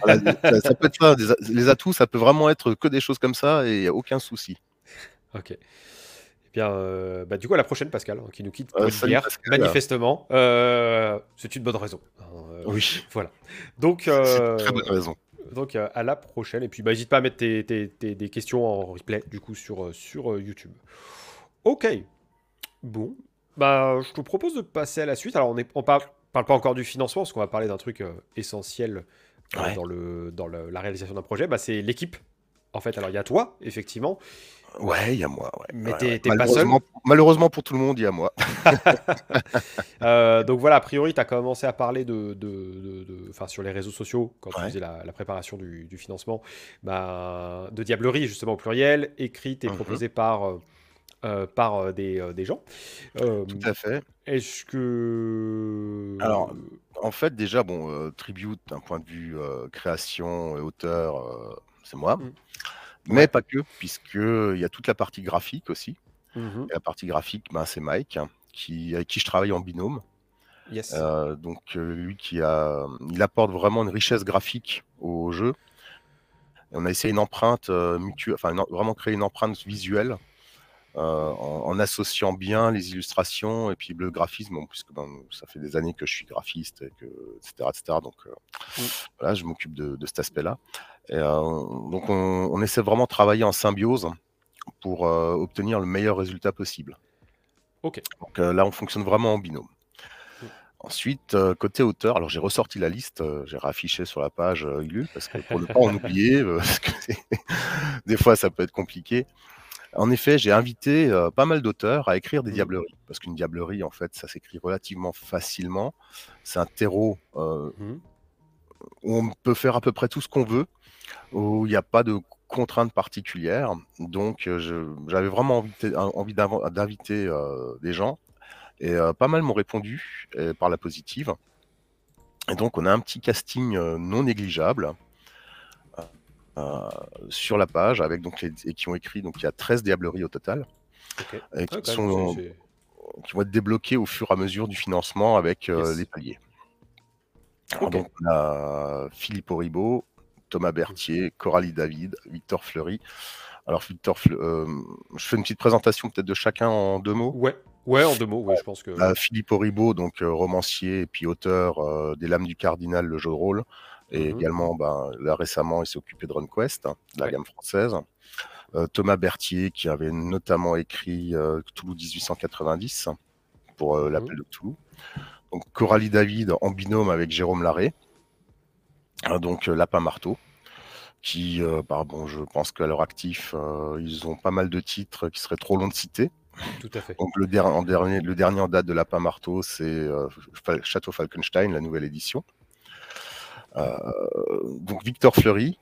Voilà, ça, ça peut être ça. des les atouts, ça peut vraiment être que des choses comme ça et il n'y a aucun souci. Ok. Eh bien, euh, bah, du coup, à la prochaine, Pascal, hein, qui nous quitte pour Euh, une salut, bière, Pascal. manifestement. Euh, c'est une bonne raison. Euh, Oui, Voilà. Donc, euh, une très bonne raison. donc euh, à la prochaine. Et puis, bah, n'hésite pas à mettre tes, tes- tes- des questions en replay, du coup, sur, euh, sur euh, YouTube. Ok. Bon. Bah, je te propose de passer à la suite. Alors, on ne on par- parle pas encore du financement, parce qu'on va parler d'un truc euh, essentiel euh, Ouais. dans, le, dans le- la réalisation d'un projet. Bah, c'est l'équipe. En fait, alors il y a toi, effectivement, Ouais, il y a moi. Ouais. mais Ouais, t'es pas seul. Malheureusement, pour tout le monde, il y a moi. Euh, donc voilà, a priori, tu as commencé à parler de, de, de- de- sur les réseaux sociaux quand tu faisais la, la préparation du, du financement, bah, de diablerie justement au pluriel, écrite et Mhm. proposée par, euh, euh, par euh, des, euh, des gens. Tout à fait. Est-ce que... Alors, En fait, déjà, bon, Tribute, d'un point de vue création et auteur, c'est moi. Mm. Mais Ouais. pas que, puisqu'il y a toute la partie graphique aussi. Et la partie graphique, ben, c'est Mike, hein, qui, avec qui je travaille en binôme. Yes. Euh, donc, euh, lui qui a, il apporte vraiment une richesse graphique au jeu. Et on a essayé une empreinte euh, mutuelle, enfin, une- vraiment créer une empreinte visuelle en, en associant bien les illustrations et puis le graphisme, bon, puisque ben, ça fait des années que je suis graphiste, et que, etc., etc. Donc, euh, voilà, je m'occupe de, de cet aspect-là. Euh, donc, on, on essaie vraiment de travailler en symbiose pour euh, obtenir le meilleur résultat possible. Ok. Donc euh, là, on fonctionne vraiment en binôme. Ensuite, euh, côté auteur, alors j'ai ressorti la liste, euh, j'ai raffiché sur la page euh, Ulule, parce que pour ne pas en oublier, euh, parce que des fois ça peut être compliqué. En effet, j'ai invité euh, pas mal d'auteurs à écrire des Mhm. diableries, parce qu'une diablerie, en fait, ça s'écrit relativement facilement. C'est un terreau euh, Mhm. où on peut faire à peu près tout ce qu'on veut, où il n'y a pas de contraintes particulières. Donc, euh, j'avais vraiment envie, d'inviter des gens. Et pas mal m'ont répondu par la positive. Et donc, on a un petit casting non négligeable sur la page, avec donc les, et qui ont écrit, donc il y a 13 diableries au total, et qui, sont, vont être débloquées au fur et à mesure du financement avec euh, Yes. les paliers. Alors, donc, on a Philippe Oribo, Thomas Berthier, Coralie David, Victor Fleury. Alors, Victor euh, je fais une petite présentation peut-être de chacun en deux mots? Ouais. Ouais, en deux mots, ouais, je pense que... Euh, Philippe Oribo, donc euh, romancier et puis auteur euh, des Lames du Cardinal, le jeu de rôle. Et Mhm. également, ben, là récemment, il s'est occupé de RunQuest, hein, de la Ouais. gamme française. Euh, Thomas Berthier, qui avait notamment écrit euh, Cthulhu 1890 pour euh, Mhm. l'appel de. Donc, Coralie David en binôme avec Jérôme Larré. Euh, donc, Lapin Marteau. qui, bah, bon, je pense qu'à leur actif, ils ont pas mal de titres qui seraient trop longs de citer. Tout à fait. Donc le, dernier, le dernier en date de Lapin Marteau, c'est Château Falkenstein, la nouvelle édition. Donc Victor Fleury,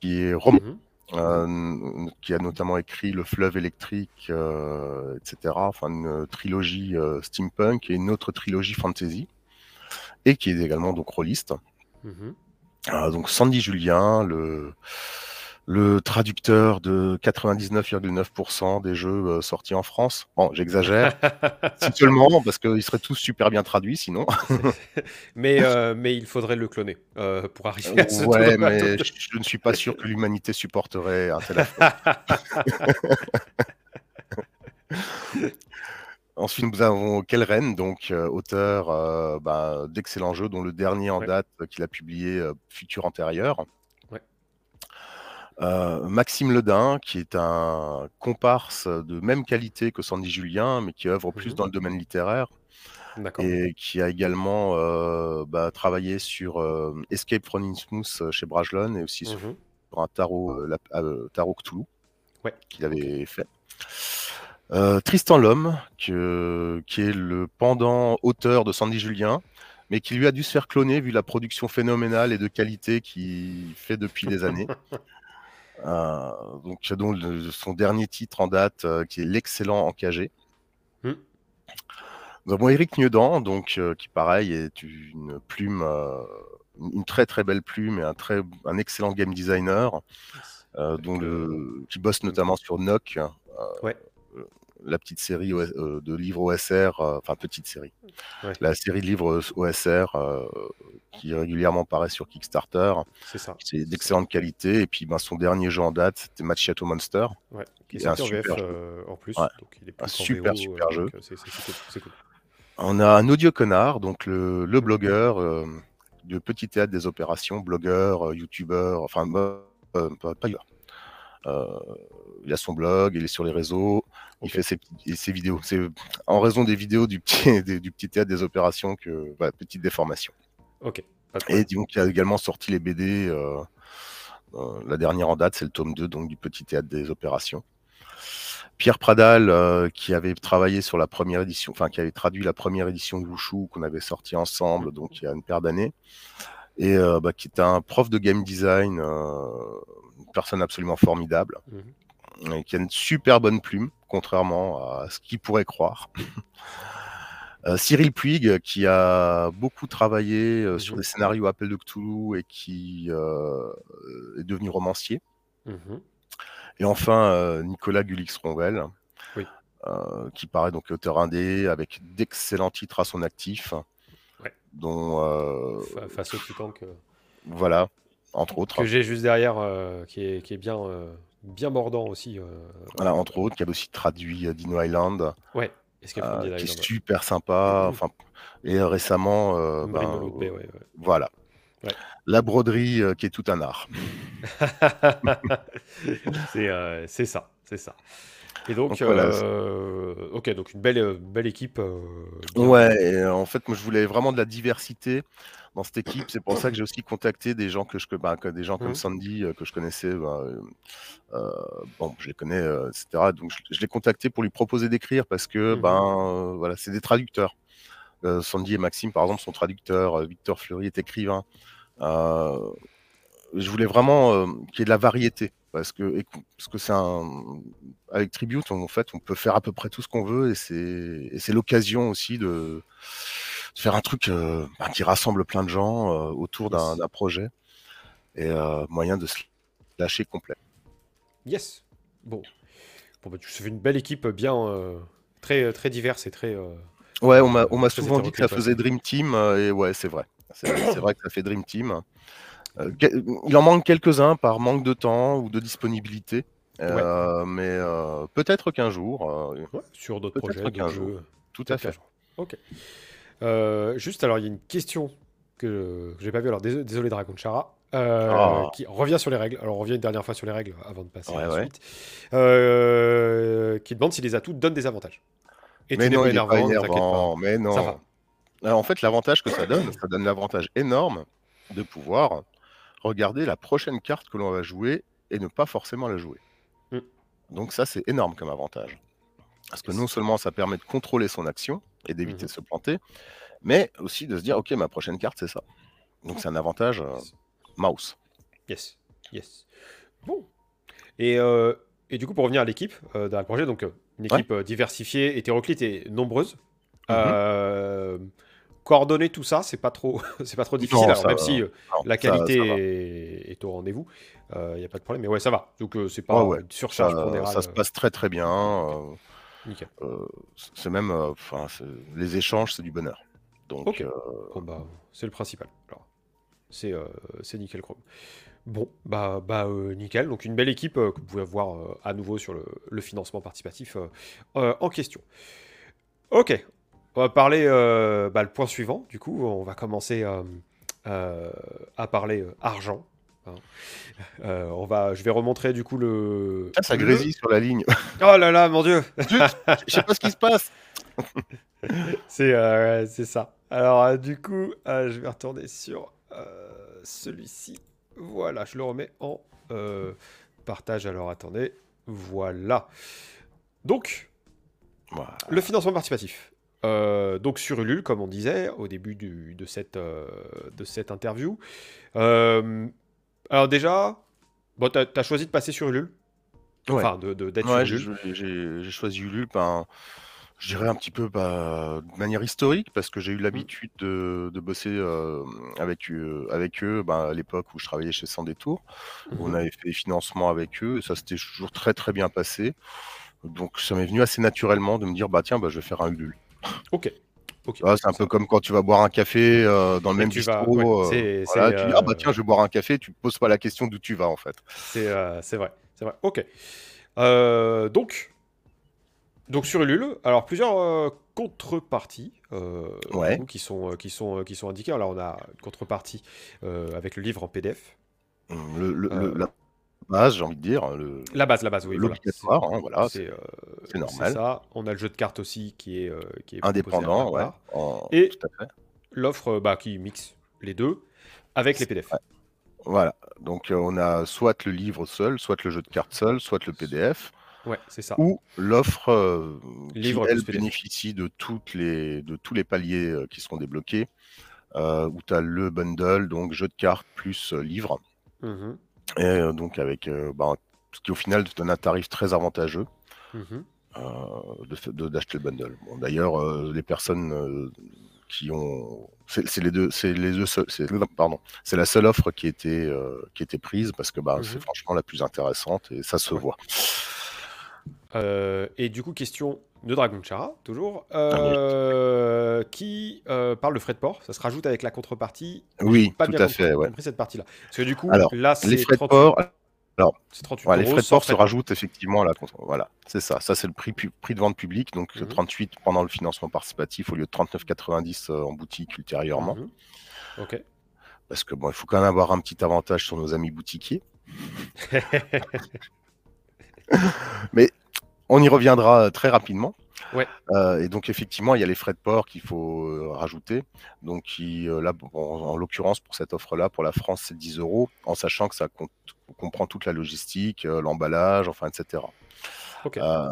qui, est roman, mhm. Euh, qui a notamment écrit Le fleuve électrique, euh, etc. Enfin, une trilogie euh, steampunk et une autre trilogie fantasy, et qui est également donc rôliste. Mm-hmm. donc Sandy Julien, le, le traducteur de 99,9% des jeux euh, sortis en France. Bon, j'exagère, seulement, parce qu'ils seraient tous super bien traduits sinon. mais, euh, mais il faudrait le cloner euh, pour arriver à ce Ouais, mais je, ne suis pas sûr que l'humanité supporterait un tel Ensuite, nous avons Kelren, donc auteur bah, d'excellents jeux, dont le dernier en date qu'il a publié, Futur Antérieur. Euh, Maxime Ledin, qui est un comparse de même qualité que Sandy Julien, mais qui œuvre plus mmh dans le domaine littéraire. Et qui a également euh, bah, travaillé sur euh, Escape from Innsmouth chez Brajlon et aussi sur mmh un tarot, tarot Cthulhu qu'il avait fait. Tristan Lhomme, qui est le pendant auteur de Sandy Julien, mais qui lui a dû se faire cloner vu la production phénoménale et de qualité qu'il fait depuis des années. Euh, donc, donc son dernier titre en date, euh, qui est l'excellent Encagé. Mmh. Nous avons Eric Niedan, donc, euh, qui pareil est une plume, une très très belle plume et un, très, un excellent game designer, dont le, qui bosse notamment sur Nock. Ouais la petite série euh, de livres OSR, euh, enfin petite série, la série de livres OSR euh, qui régulièrement paraît sur Kickstarter. C'est ça. C'est d'excellente qualité. Et puis ben, son dernier jeu en date, c'était Macchiato Monster. Ouais, qui est un super en plus. Donc il est un super, super jeu. C'est cool. On a un audio connard, donc le, le blogueur de Petit Théâtre des Opérations, blogueur, youtubeur, enfin, pas, pas il a son blog, il est sur les réseaux, il fait ses, vidéos. C'est en raison des vidéos du petit, du petit théâtre des opérations que voilà, petite déformation. Ok. Et donc il a également sorti les BD. Euh, euh, la dernière en date, c'est le tome 2 donc du petit théâtre des opérations. Pierre Pradal, euh, qui avait travaillé sur la première édition, enfin qui avait traduit la première édition de Wushu qu'on avait sorti ensemble, donc il y a une paire d'années, et bah, qui est un prof de game design, une personne absolument formidable. Mmh qui a une super bonne plume, contrairement à ce qu'il pourrait croire. Euh, Cyril Puig, qui a beaucoup travaillé euh, sur des scénarios Appel de Cthulhu et qui euh, est devenu romancier. Mmh et enfin, Nicolas Gulix-Ronvel, qui paraît donc auteur indé avec d'excellents titres à son actif. Dont, Face au que... Voilà, entre autres. Que j'ai juste derrière, qui, est, qui est bien bien mordant aussi. Euh, voilà, entre autres, qui a aussi traduit euh, Dino Island. Ouais, euh, qui est super sympa. Enfin, et récemment, ben, voilà. La broderie qui est tout un art. c'est ça, c'est ça. Et donc, ok, donc une belle, belle équipe. ouais, en fait, moi je voulais vraiment de la diversité dans cette équipe. C'est pour ça que j'ai aussi contacté des gens que je bah, des gens comme mmh. Sandy que je connaissais. Bah, euh, bon, je les connais, euh, etc. Donc je, l'ai contacté pour lui proposer d'écrire parce que mmh ben euh, voilà, c'est des traducteurs. Sandy et Maxime, par exemple, sont traducteurs. Victor Fleury est écrivain. je voulais vraiment qu'il y ait de la variété parce que parce que c'est un avec Tribute en fait on peut faire à peu près tout ce qu'on veut et c'est l'occasion aussi de, faire un truc ben, qui rassemble plein de gens autour d'un projet et moyen de se lâcher complet. Yes. Bon. Bon, bah, tu fais une belle équipe bien euh, très, très diverse et très. Euh, ouais, on m'a, on m'a souvent dit que ça faisait Dream Team euh, et ouais, c'est vrai. C'est, vrai que ça fait Dream Team. il en manque quelques-uns par manque de temps ou de disponibilité. mais peut-être qu'un jour. sur d'autres projets, jeux. Tout à fait. Ok. Juste alors, il y a une question que, je j'ai pas vue. Alors désolé, Dragon Chara. Euh, ah. qui revient sur les règles. Alors, on revient une dernière fois sur les règles avant de passer à la suite. Euh, qui demande si les atouts donnent des avantages. Et mais non, il pas énervant, mais non. en fait, l'avantage que ça donne, ça donne l'avantage énorme de pouvoir regarder la prochaine carte que l'on va jouer et ne pas forcément la jouer. Mm. Donc ça, c'est énorme comme avantage. Parce que non seulement ça permet de contrôler son action et d'éviter Mhm. de se planter, mais aussi de se dire, ok, ma prochaine carte, c'est ça. Donc c'est un avantage euh, mouse. Yes, yes. Bon. Et, euh, et du coup, pour revenir à l'équipe euh, dans le projet, donc euh, une équipe diversifiée, hétéroclite et nombreuse. Euh, coordonner tout ça, c'est pas trop, c'est pas trop difficile. Non, Alors, ça même si Non, la qualité ça est, est au rendez-vous, il n'y a pas de problème. Mais ouais, ça va. Donc c'est pas Ouais, ouais. une surcharge Ça, se passe très très bien. Euh, nickel. c'est même, euh, enfin, les échanges, c'est du bonheur. Donc, euh, bah, c'est le principal. Alors, c'est c'est nickel chrome. Bon, bah, bah euh, nickel. Donc, une belle équipe euh, que vous pouvez voir euh, à nouveau sur le, le financement participatif en question. Ok, on va parler bah, le point suivant. Du coup, on va commencer à parler argent. Hein. Euh, on va, je vais remontrer du coup le. ah, ça le- grésille sur la ligne. Oh là là, mon dieu! Je sais pas ce qui se passe. C'est euh, c'est ça. Alors, euh, du coup, je vais retourner sur celui-ci. Voilà, je le remets en partage. Alors, attendez. Voilà. Donc, Voilà. le financement participatif. Euh, donc, sur Ulule, comme on disait au début du- de, cette, euh, de cette interview. Euh, alors, déjà, bon, t'as as choisi de passer sur Ulule. Enfin, de- de- d'être Ouais, sur j'ai Ulule. j'ai- j'ai choisi Ulule, ben, je dirais un petit peu bah, de manière historique, parce que j'ai eu l'habitude de, de bosser euh, avec, eux- avec eux ben, à l'époque où je travaillais chez Sans Détour. On Mhm. avait fait des financements avec eux, et ça s'était toujours très très bien passé. Donc ça m'est venu assez naturellement de me dire, bah tiens, bah, je vais faire un Ulule. Ok. Ah, c'est un peu comme quand tu vas boire un café euh, dans le même bistrot. ouais, euh, voilà, tu dis, ah bah euh, tiens, je vais boire un café, tu te poses pas la question d'où tu vas en fait. C'est euh, vrai, c'est vrai. Ok. Euh, donc, donc sur Ulule, alors plusieurs euh, contreparties euh, Ouais. du coup, qui sont euh, qui sont euh, qui sont indiquées. Alors on a une contrepartie euh, avec le livre en PDF. Hum, Le, le- Euh, le- la base, j'ai envie de dire, le- La base, la base, oui. l'obligatoire, C'est- hein, voilà, c'est euh, c'est normal. ça. On a le jeu de cartes aussi qui est euh, qui est indépendant, ouais. part. en- Et-. L'offre euh, bah, qui mixe les deux avec les PDF. Ouais. Voilà. Donc euh, on a soit le livre seul, soit le jeu de cartes seul, soit le PDF, Ouais, c'est ça. ou l'offre euh, qui, elle, bénéficie de, toutes les, de tous les paliers euh, qui seront débloqués, euh, où tu as le bundle, donc jeu de cartes plus livre, Mhm, et euh, donc avec euh, bah, ce qui au final te donne un tarif très avantageux. mhm. euh, de de- d'acheter le bundle. Bon, D'ailleurs, les personnes qui ont, c'est c'est les deux, c'est les deux seuls, c'est pardon, c'est la seule offre qui était euh, qui était prise parce que bah, c'est Mhm. franchement la plus intéressante et ça se Ouais. voit. Euh, et du coup, question de Dragon Chara, toujours, Ah euh, qui euh, parle de frais de port. Ça se rajoute avec la contrepartie. Oui, pas tout bien à compris, fait, ouais. compris cette partie-là. Parce que du coup, Alors, là, Les c'est frais de 38 port, c'est 38 ouais, les frais de port se frais de rajoutent effectivement à la contre- Voilà, c'est ça. Ça c'est le prix prix de vente public, donc Mhm. 38 pendant le financement participatif au lieu de 39,90 euh, en boutique ultérieurement. Mhm. Ok. Parce que bon, il faut quand même avoir un petit avantage sur nos amis boutiquiers. Mais on y reviendra très rapidement. Ouais. Euh, et donc effectivement, il y a les frais de port qu'il faut euh, rajouter. Donc qui, euh, là, bon, en l'occurrence pour cette offre-là, pour la France, c'est 10 euros, en sachant que ça compte- comprend toute la logistique, l'emballage, enfin, etc. Ok. Euh,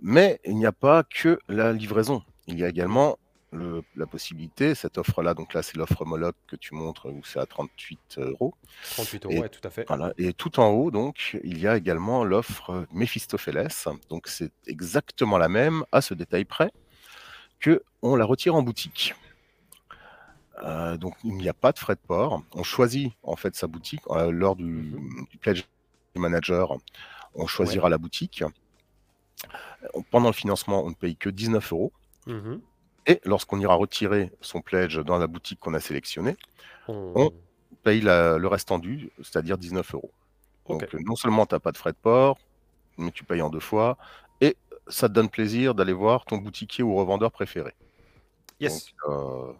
mais il n'y a pas que la livraison. Il y a également le- la possibilité, cette offre-là, donc là c'est l'offre Moloch que tu montres, où c'est à 38 euros. 38 euros, Et- ouais, tout à fait. Voilà. Et tout en haut, donc, il y a également l'offre Mephistopheles. Donc, c'est exactement la même, à ce détail près, que on la retire en boutique. Euh, donc, il n'y a pas de frais de port. On choisit en fait sa boutique euh, lors du, Mhm. du pledge manager. On choisira la boutique. Euh, Pendant le financement, on ne paye que 19 euros. Mhm. Et lorsqu'on ira retirer son pledge dans la boutique qu'on a sélectionnée, On- On- paye la- le restant dû, c'est-à-dire 19 euros. Donc non seulement tu n'as pas de frais de port, mais tu payes en deux fois, et ça te donne plaisir d'aller voir ton boutiquier ou revendeur préféré. Yes. Euh,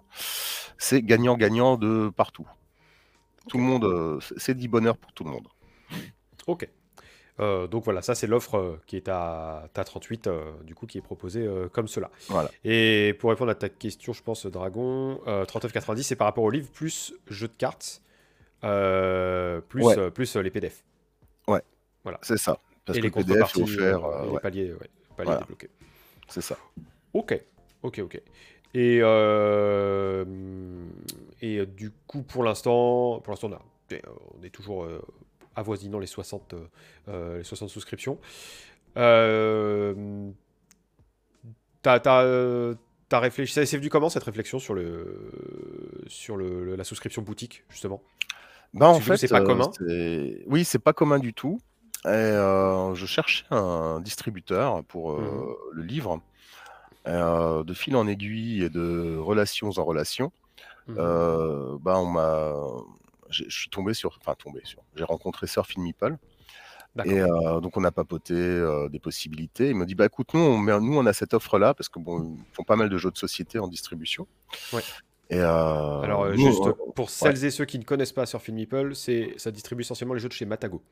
c'est gagnant-gagnant de partout. Tout le monde, euh, c'est- c'est dit bonheur pour tout le monde. Ok. Euh, donc voilà, ça c'est l'offre euh, qui est à, à 38, euh, du coup, qui est proposée euh, comme cela. Voilà. Et pour répondre à ta question, je pense, Dragon, euh, 39,90, c'est par rapport au livre plus jeu de cartes. plus, Ouais. plus les PDF. C'est ça. Parce et que les le PDF euh, et les ouais, paliers, ouais, paliers Voilà. débloqués. c'est ça. Ok, ok, ok. Et, et du coup, pour l'instant, pour l'instant, on, on est toujours avoisinant les 60, euh, les 60 souscriptions. Euh, t'as, euh, t'as réfléchi, c'est venu comment cette réflexion sur le, sur le, la souscription boutique justement? Bah, en fait, c'est pas euh, commun Oui, c'est pas commun du tout. Et, euh, je cherchais un distributeur pour euh, Mhm. le livre. Et, de fil en aiguille et de relations en relations, euh, bah, on m'a, je suis tombé sur, enfin tombé sur, j'ai rencontré Phil Meeple et euh, donc on a papoté euh, des possibilités. Il me dit bah écoute nous on, nous on a cette offre là parce que bon ils font pas mal de jeux de société en distribution. Ouais. Et euh, Alors, nous, juste pour celles et ceux qui ne connaissent pas Surfing Meeple, c'est ça distribue essentiellement les jeux de chez Matago,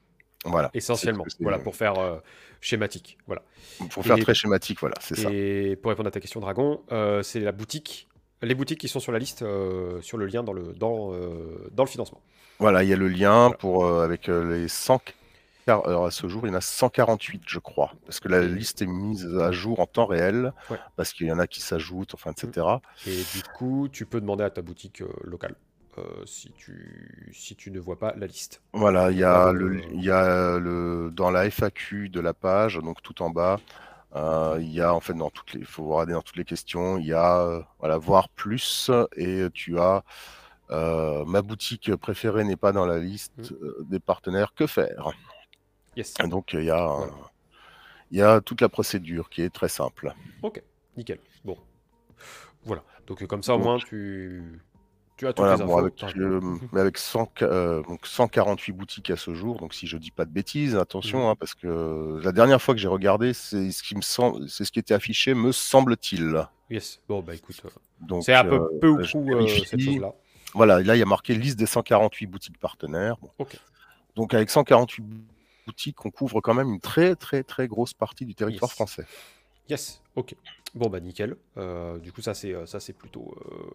voilà, essentiellement. Voilà, pour faire euh, schématique. Voilà. pour faire et- très schématique, voilà, c'est ça. Et pour répondre à ta question, Dragon, euh, c'est la boutique, les boutiques qui sont sur la liste, euh, sur le lien dans le, dans, euh, dans le financement. Voilà, il y a le lien Voilà. pour euh, avec les 100 car- alors à ce jour, il y en a 148, je crois, parce que la liste est mise à jour en temps réel, Ouais. parce qu'il y en a qui s'ajoutent, enfin, etc. Et du coup, tu peux demander à ta boutique locale euh, si, tu, si tu ne vois pas la liste. Voilà, il y a le, y a le dans la FAQ de la page, donc tout en bas, il y a en fait dans toutes les, faut regarder dans toutes les questions, il y a euh, voilà voir plus et tu as euh, ma boutique préférée n'est pas dans la liste Mm. euh, des partenaires, que faire? Yes. Donc il y a, Voilà. il y a toute la procédure qui est très simple. Ok, nickel. Bon. Voilà. Donc, euh, comme ça, au moins, tu, tu as toutes Voilà, les bon, infos. avec, euh, mais avec 100, euh, donc 148 boutiques à ce jour, donc si je dis pas de bêtises, attention, Mhm. hein, parce que la dernière fois que j'ai regardé, c'est ce qui me semble, c'est ce qui était affiché, me semble-t-il. Yes. Bon, bah écoute, euh, c'est un peu euh, peu ou prou euh, cette chose-là. voilà, là il y a marqué liste des 148 boutiques partenaires. Bon. Donc avec 148 boutiques, on couvre quand même une très très très grosse partie du territoire Yes. français. Yes, ok. Bon bah nickel. Euh, du coup ça c'est euh, ça c'est plutôt euh, euh,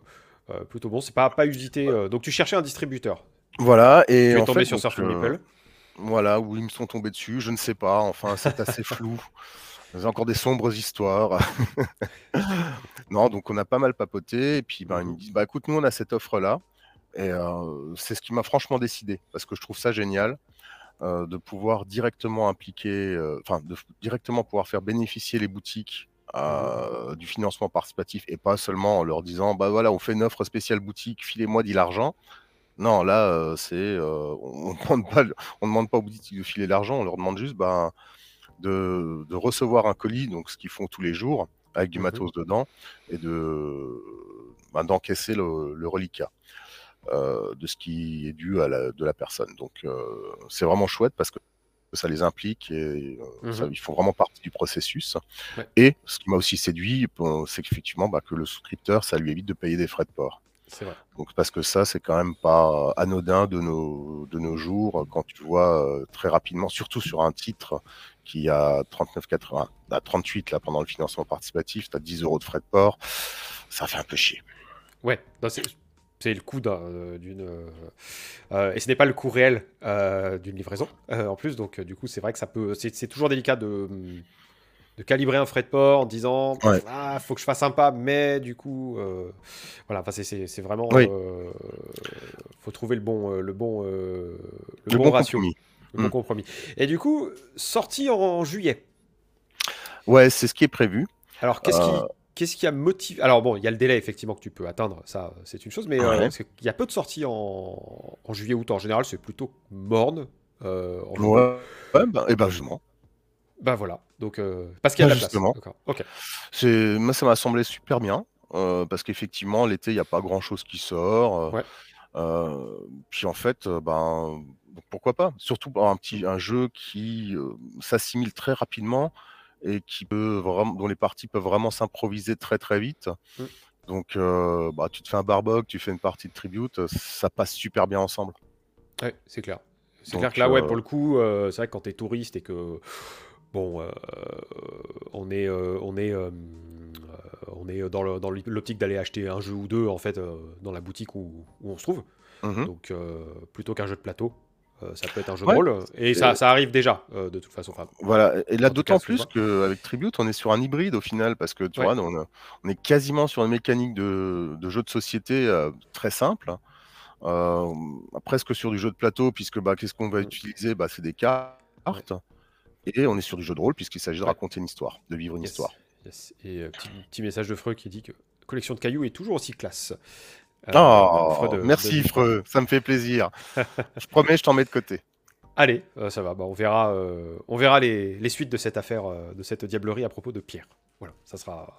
plutôt bon. C'est pas pas usité. euh, Donc tu cherchais un distributeur. Voilà, et tu es en tombé fait, sur Surfing euh, Meeple. Voilà, où ils me sont tombés dessus, je ne sais pas. Enfin, c'est assez flou. J'ai encore des sombres histoires. non, donc on a pas mal papoté. Et puis, ben, ils me disent, bah écoute, nous, on a cette offre-là. Et euh, c'est ce qui m'a franchement décidé, parce que je trouve ça génial euh, de pouvoir directement impliquer, euh, enfin, de directement pouvoir faire bénéficier les boutiques euh, du financement participatif et pas seulement en leur disant, bah voilà, on fait une offre spéciale boutique, filez-moi de l'argent. Non, là, euh, c'est, euh, on ne demande pas, on demande pas aux boutiques de filer l'argent, on leur demande juste ben, de, de recevoir un colis, donc ce qu'ils font tous les jours, avec du Mhm. matos dedans, et de ben, d'encaisser le, le reliquat euh, de ce qui est dû à la, de la personne. Donc c'est vraiment chouette parce que ça les implique et euh, ça- Mhm. ils font vraiment partie du processus. Ouais. Et ce qui m'a aussi séduit, bon, c'est qu'effectivement, bah, que le souscripteur, ça lui évite de payer des frais de port. C'est vrai. Donc parce que ça, c'est quand même pas anodin de nos, de nos jours euh, quand tu vois euh, très rapidement, surtout sur un titre qui a 39,80, à 38 là pendant le financement participatif, tu as 10 euros de frais de port, ça fait un peu chier. Ouais. non, c'est c'est le coût euh, d'une euh, euh, et ce n'est pas le coût réel d'une livraison en plus. Donc du coup c'est vrai que ça peut c'est toujours délicat de de calibrer un frais de port en disant Ouais. ah faut que je fasse un pas mais du coup voilà enfin c'est- vraiment Oui. faut trouver le bon le bon le, Le bon, bon ratio compromis. le bon Mm. compromis et du coup sorti en juillet Ouais, c'est ce qui est prévu. alors qu'est-ce qui. Qu'est-ce qui a motivé alors bon il y a le délai effectivement que tu peux atteindre ça c'est une chose mais euh, Ouais. parce qu'il y a peu de sorties en, en juillet août en général c'est plutôt morne euh, en. Ouais, ouais bah, et ben justement. bah voilà donc euh, parce qu'il y a de la place justement. D'accord. ok C'est, moi, ça m'a semblé super bien. euh, parce qu'effectivement, l'été, il n'y a pas grand-chose qui sort. euh, Ouais. euh, puis en fait, euh, ben, pourquoi pas? Surtout pour un petit un jeu qui euh, s'assimile très rapidement et qui peut vraiment, dont les parties peuvent vraiment s'improviser très très vite. Mm. Donc, euh, bah, tu te fais un barbog, tu fais une partie de tribute, euh, ça passe super bien ensemble. Ouais, c'est clair. C'est clair que là, ouais, euh, pour le coup, c'est vrai que quand t'es touriste et que bon, euh, on est, euh, on est, euh, on est dans l'optique d'aller acheter un jeu ou deux en fait dans la boutique où, où on se trouve. Mhm. Donc, plutôt qu'un jeu de plateau, ça peut être un jeu de rôle. Et ça, ça arrive déjà, euh, de toute façon. Enfin, Voilà, et là d'autant plus qu'avec Tribute, on est sur un hybride au final, parce que tu Ouais. vois, on, a- on est quasiment sur une mécanique de, de jeu de société euh, très simple, euh, presque sur du jeu de plateau, puisque bah, qu'est-ce qu'on va Mm. utiliser bah, C'est des cartes, et on est sur du jeu de rôle, puisqu'il s'agit de raconter une histoire, de vivre une yes, histoire. yes. Et euh, petit, petit message de Freux qui dit que collection de cailloux est toujours aussi classe. Euh, Oh, Freud merci de- Freux, ça me fait plaisir. je promets, je t'en mets de côté. Allez, euh, ça va. Bah, on verra, euh, on verra les, les suites de cette affaire, de cette diablerie à propos de Pierre. Voilà, ça sera,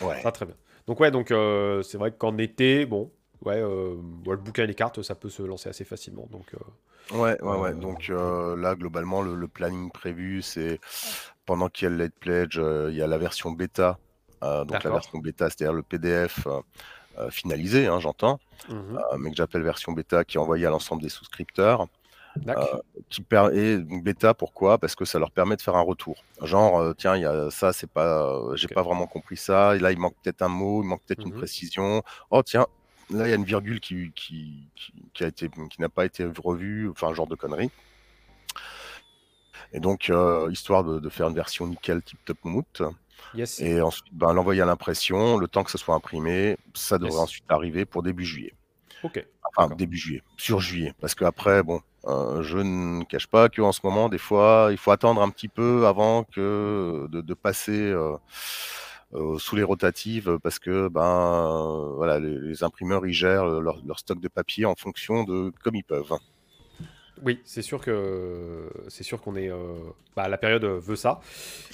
Ouais. ça sera très bien. Donc ouais, donc c'est vrai qu'en été, bon, ouais, euh, ouais, le bouquin et les cartes, ça peut se lancer assez facilement. Donc euh, Ouais, ouais, ouais. Euh, Donc là, globalement, le, le planning prévu, c'est pendant qu'il y a le Late Pledge, il y a la version bêta. Donc la version bêta, c'est-à-dire le PDF euh, euh, finalisé, hein, j'entends, mhm, euh, mais que j'appelle version bêta, qui est envoyé à l'ensemble des souscripteurs. d'accord. Qui per- et donc bêta, pourquoi? Parce que ça leur permet de faire un retour. Genre, euh, tiens, y a ça, c'est pas, euh, j'ai pas vraiment compris ça. Et là, il manque peut-être un mot, il manque peut-être une Mhm. précision. Oh, tiens, là, il y a une virgule qui, qui, qui, qui a été, qui n'a pas été revue. Enfin, genre de connerie. Et donc, euh, histoire de, de faire une version nickel type top moumout. Yes. Et ensuite, ben, l'envoyer à l'impression, le temps que ce soit imprimé, ça devrait Yes. ensuite arriver pour début juillet. Ok. Enfin, début juillet, sur juillet. Parce qu'après, bon, euh, je ne cache pas qu'en ce moment, des fois, il faut attendre un petit peu avant que de, de passer euh, euh, sous les rotatives parce que ben voilà, les, les imprimeurs ils gèrent leur, leur stock de papier en fonction de comme ils peuvent. Oui, c'est sûr que c'est sûr qu'on est. euh, bah, la période euh, veut ça.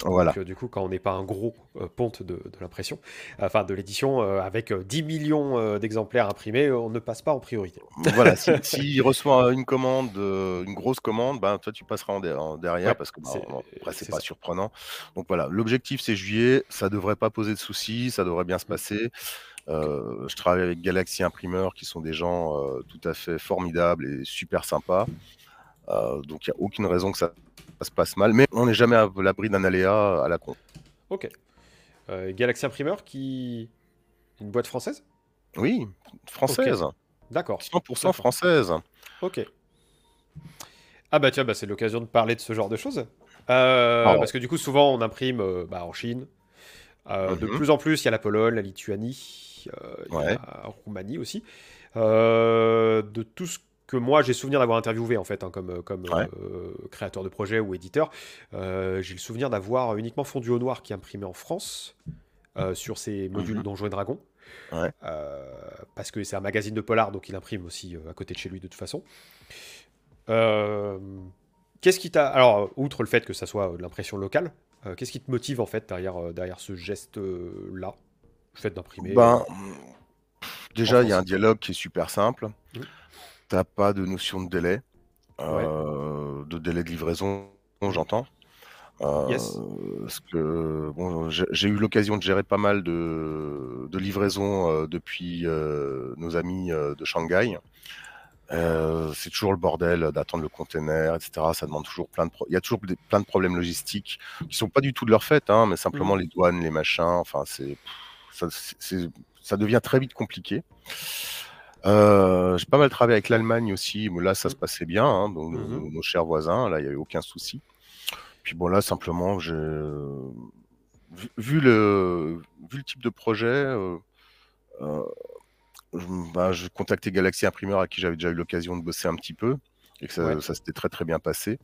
Voilà. Donc, euh, du coup, quand on n'est pas un gros euh, ponte de, de l'impression, enfin de l'édition, avec euh, 10 millions d'exemplaires imprimés, on ne passe pas en priorité. voilà, s'il si, s'il reçoit une commande, une grosse commande, ben, toi tu passeras en, de- en derrière Ouais, parce que ben, c'est- après pas ça. surprenant. Donc voilà, l'objectif c'est juillet, ça devrait pas poser de soucis, ça devrait bien se Mm. passer. Euh, je travaille avec Galaxy Imprimeur qui sont des gens euh, tout à fait formidables et super sympas. Euh, donc il n'y a aucune raison que ça, ça se passe mal, mais on n'est jamais à l'abri d'un aléa à la con. Ok. Galaxy Imprimeur qui. Une boîte française? Oui, française, D'accord. 100% D'accord. française. Ok. Ah bah tiens, bah, c'est l'occasion de parler de ce genre de choses. Euh. Parce que du coup, souvent, on imprime euh, bah, en Chine. Euh, De Mhm. plus en plus, il y a la Pologne, la Lituanie, euh, il y a Roumanie aussi. Euh, de tout ce que moi, j'ai souvenir d'avoir interviewé, en fait, hein, comme, comme Ouais. euh, créateur de projet ou éditeur, euh, j'ai le souvenir d'avoir uniquement Fondu au Noir qui imprimait en France euh, sur ses modules Mhm. Donjons et Dragons. Ouais. Parce que c'est un magazine de polar, donc il imprime aussi à côté de chez lui de toute façon. Qu'est-ce qui t'a. Alors, outre le fait que ça soit de l'impression locale, qu'est-ce qui te motive en fait derrière, derrière ce geste-là Le fait d'imprimer Ben, déjà, il y a un dialogue qui est super simple. Mhm. T'as pas de notion de délai, euh, de délai de livraison, j'entends. Euh, Yes. Parce que bon, j'ai eu l'occasion de gérer pas mal de, de livraisons euh, depuis nos amis de Shanghai. C'est toujours le bordel d'attendre le container, etc. Ça demande toujours plein de, il y a toujours des- plein de problèmes logistiques qui sont pas du tout de leur fait, hein, mais simplement Mhm. les douanes, les machins. Enfin, c'est ça, devient très vite compliqué. Euh, j'ai pas mal travaillé avec l'Allemagne aussi, mais là ça se passait bien, hein, donc, nos, Mhm. nos chers voisins, là il n'y avait aucun souci. Puis bon là simplement vu, vu le vu le type de projet, euh, euh, je, bah, je contactais Galaxy Imprimeur à qui j'avais déjà eu l'occasion de bosser un petit peu et que ça, Ouais. ça s'était très très bien passé.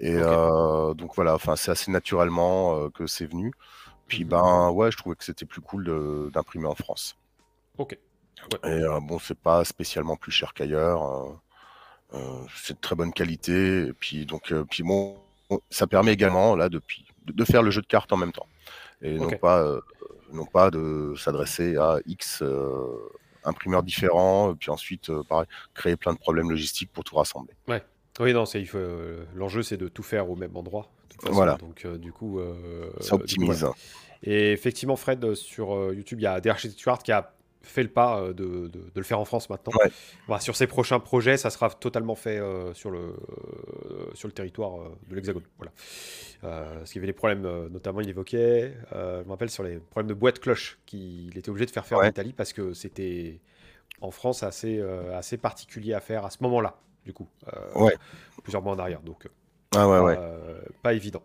Et donc voilà, enfin c'est assez naturellement que c'est venu. Puis ben ouais, je trouvais que c'était plus cool d'imprimer en France. Ok. Et euh, bon, c'est pas spécialement plus cher qu'ailleurs. euh, euh, c'est de très bonne qualité. Et puis donc, euh, puis bon, ça permet également là depuis de, de faire le jeu de cartes en même temps et non pas non pas de s'adresser à X imprimeurs différents. Puis ensuite, pareil, créer plein de problèmes logistiques pour tout rassembler. Oui, non, c'est il faut, l'enjeu c'est de tout faire au même endroit. De toute façon. Voilà. Donc euh, du coup, euh, Ça coup, optimise. voilà. Et effectivement, Fred, euh, sur YouTube, il y a DRC Stuart qui a fait le pas de, de- de le faire en France maintenant. Ouais. Sur ses prochains projets, ça sera totalement fait euh, sur, le, euh, sur le territoire euh, de l'Hexagone. Voilà. Parce qu'il y avait des problèmes, notamment il évoquait, je me rappelle sur les problèmes de boîte cloche qu'il était obligé de faire faire en. Italie parce que c'était en France assez, assez particulier à faire à ce moment-là, du coup. Ouais. Plusieurs mois en arrière, donc Ah ouais, ouais. euh, pas évident.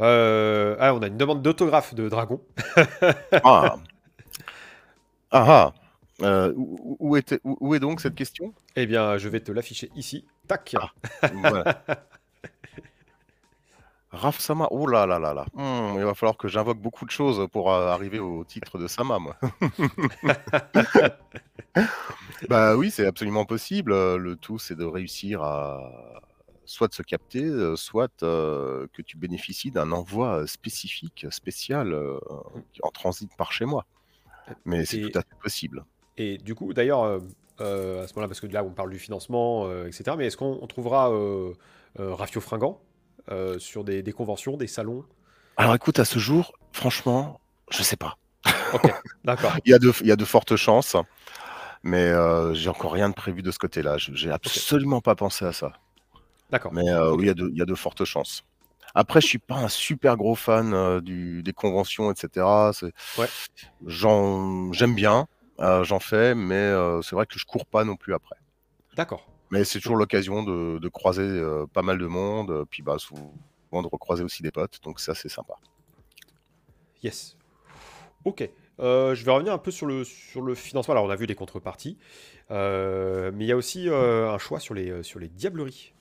Euh, ah, on a une demande d'autographe de Dragon. Ah. Ah ah. Euh, où, où était, où, où est donc cette question? Eh bien, je vais te l'afficher ici. Tac. Ah. Voilà. Raf Sama, oh là là là là. Hmm, il va falloir que j'invoque beaucoup de choses pour euh, arriver au titre de Sama, moi. bah oui, c'est absolument possible. Le tout, c'est de réussir à soit de se capter, euh, soit euh, que tu bénéficies d'un envoi euh, spécifique, spécial, euh, en transit par chez moi. Mais c'est tout à fait possible. Et du coup, d'ailleurs, euh, à ce moment-là, parce que là, on parle du financement, euh, etc. Mais est-ce qu'on on trouvera euh, Rafio Fringant sur des, des conventions, des salons? Alors écoute, à ce jour, franchement, je sais pas. Ok, d'accord. Il y a de, il y a de fortes chances, mais j'ai encore rien de prévu de ce côté-là. Je- J'ai absolument pas pensé à ça. D'accord. Mais euh, oui, il y, a de, il y a de fortes chances. Après, je suis pas un super gros fan euh, du, des conventions, etc. Ouais. J'aime bien, euh, j'en fais, mais c'est vrai que je cours pas non plus après. D'accord. Mais c'est toujours l'occasion de, de croiser pas mal de monde, puis bah, souvent de recroiser aussi des potes, donc ça c'est sympa. Yes. Ok. Euh, je vais revenir un peu sur le, sur le financement. Alors, on a vu les contreparties, euh, mais il y a aussi euh, un choix sur les, sur les diableries.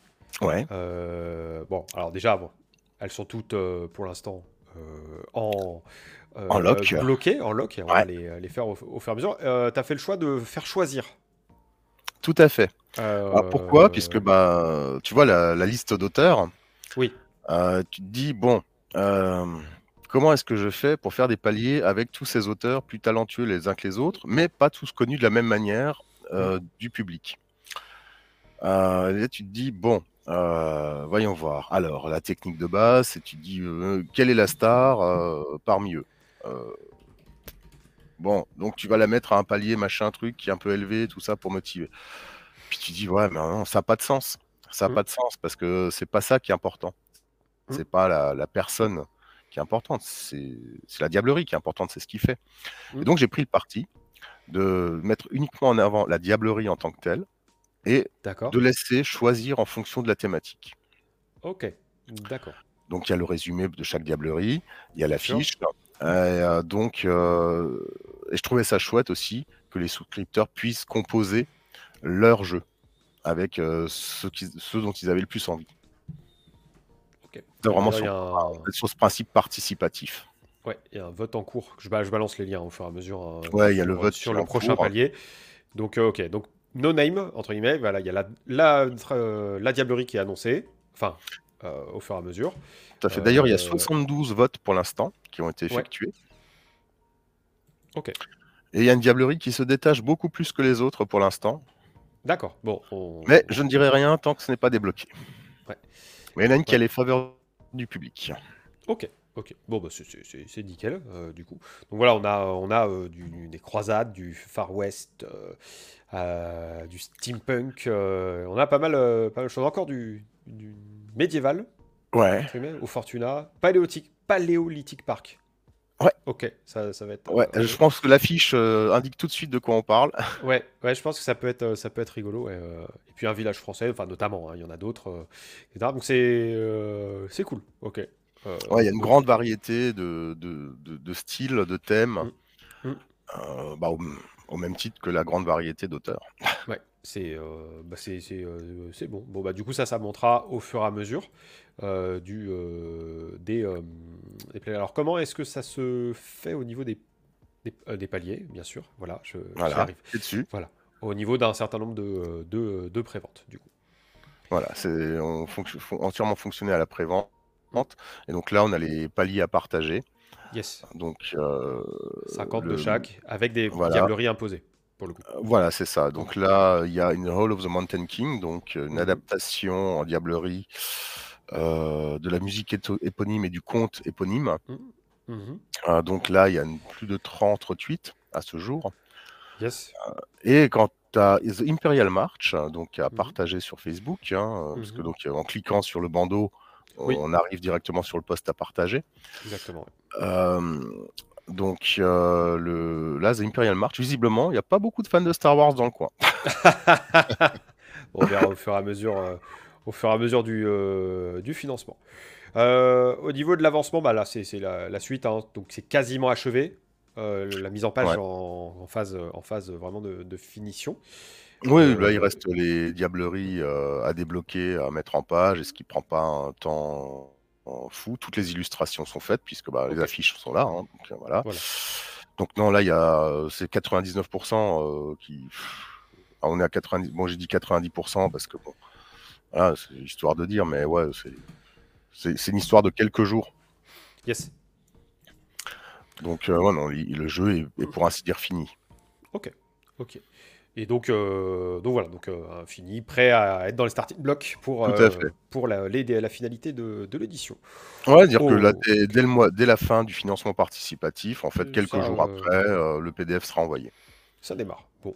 Ouais, Euh, bon, alors déjà, bon, elles sont toutes euh, pour l'instant euh, en, euh, En lock. bloquées, en lock, et on va les, les faire au, au fur et à mesure. Euh, tu as fait le choix de faire choisir. tout à fait. Euh, Alors pourquoi? Puisque bah, tu vois la, la liste d'auteurs, Oui, euh, tu te dis, bon, euh, comment est-ce que je fais pour faire des paliers avec tous ces auteurs plus talentueux les uns que les autres, mais pas tous connus de la même manière euh, du public? Euh, et Là, tu te dis, bon, euh, voyons voir. Alors, la technique de base, c'est tu dis, euh, quelle est la star euh, parmi eux Bon, donc tu vas la mettre à un palier, machin, truc, qui est un peu élevé, tout ça, pour motiver. Puis tu dis, ouais, mais non, ça n'a pas de sens. Ça n'a Mm. pas de sens parce que c'est pas ça qui est important. Mm. C'est pas la, la personne qui est importante, c'est c'est la diablerie qui est importante, c'est ce qu'il fait. Mm. Et donc j'ai pris le parti de mettre uniquement en avant la diablerie en tant que telle et de laisser choisir en fonction de la thématique. Ok, d'accord. Donc il y a le résumé de chaque diablerie, il y a l'affiche. Et, euh, donc, euh, et je trouvais ça chouette aussi que les souscripteurs puissent composer leur jeu avec euh, ce, qui- ce dont ils avaient le plus envie. Ok. C'est vraiment sur, a un- sur ce principe participatif. Ouais, il y a un vote en cours. Je, ba- je balance les liens au fur et à mesure. hein, Ouais, il y a le vote sur le prochain cours. palier. Donc, euh, ok. Donc, no name, entre guillemets. Voilà, il y a la, la, euh, la diablerie qui est annoncée. Enfin, euh, au fur et à mesure. Tout à fait. D'ailleurs, il y a Euh, 72 votes pour l'instant qui ont été Ouais. effectués. Ok. Et il y a une diablerie qui se détache beaucoup plus que les autres pour l'instant. D'accord. Bon. on- Mais je ne dirai rien tant que ce n'est pas débloqué. Ouais. Mais il y en a une qui a les faveurs du public. Ok. Ok. Bon, bah, c'est- nickel, euh, du coup. Donc voilà, on a, on a euh, du- des croisades, du Far West, euh, du steampunk. on a pas mal, pas mal de choses. Encore du, du médiéval. Ouais. au Fortuna. Paléolithique, Paléolithique Park. Ouais. Ok, ça, ça va être. Ouais, je pense que l'affiche indique tout de suite de quoi on parle. ouais, ouais, je pense que ça peut être, ça peut être rigolo. ouais, Et puis un village français, enfin notamment, hein, il y en a d'autres. Donc c'est, c'est cool. Ok. Euh, Ouais, il y a une grande variété de, de, de- de styles, de thèmes, Mm. Mm. euh, bah, au, au même titre que la grande variété d'auteurs. Ouais, c'est, euh, bah, c'est, c'est, c'est bon. Bon bah du coup ça, ça montera au fur et à mesure du des, des. Alors comment est-ce que ça se fait au niveau des des, euh, des paliers, bien sûr? Voilà, je, Voilà, arrive. dessus. Voilà, au niveau d'un certain nombre de, de, de préventes, du coup. Voilà, c'est on fonc- fon- entièrement fonctionné à la prévente. Et donc là, on a les paliers à partager. Yes, Donc euh, 50 de le- chaque, avec des Voilà. diableries imposées, pour le coup. Euh, Voilà, c'est ça. Donc là, il y a une Hall of the Mountain King, donc euh, une Mhm. adaptation en diablerie euh, de la musique éponyme et du conte éponyme. Mhm. Euh, donc là, il y a une- plus de 30 retweets à ce jour. Yes, Et quant à The Imperial March, euh, donc à Mhm. partager sur Facebook, hein, euh, parce que Mhm. donc euh, en cliquant sur le bandeau, Oui. on arrive directement sur le post à partager. exactement. Euh, Donc euh, le, là, The Imperial March, visiblement, il n'y a pas beaucoup de fans de Star Wars dans le coin. On verra au fur et à mesure, euh, au fur et à mesure du, euh, du financement. Au niveau de l'avancement, bah là, c'est la, la suite. hein. donc, c'est quasiment achevé. La mise en page Ouais. en, en phase, en phase vraiment de, de finition. Oui, Euh, là, il reste les diableries euh, à débloquer, à mettre en page, et ce qui prend pas un temps fou. Toutes les illustrations sont faites, puisque bah, les affiches sont là. hein, donc, euh, voilà. Voilà. Donc non, là, il y a c'est 99% euh, qui... Ah, on est à 90... Bon, j'ai dit 90% parce que, bon, voilà, c'est histoire de dire, mais ouais, c'est... Une histoire de quelques jours. Yes. Donc, euh, ouais, non, le jeu est, est pour ainsi dire fini. Ok. Ok. Et donc, euh, donc voilà, donc euh, fini, prêt à être dans les starting blocks pour, euh, pour la, les- la finalité de, de l'édition. Ouais, dire que Oh. là, dès, dès le mois, dès la fin du financement participatif, en fait, Euh, quelques ça, jours euh, après, le PDF sera envoyé. Ça démarre. Bon.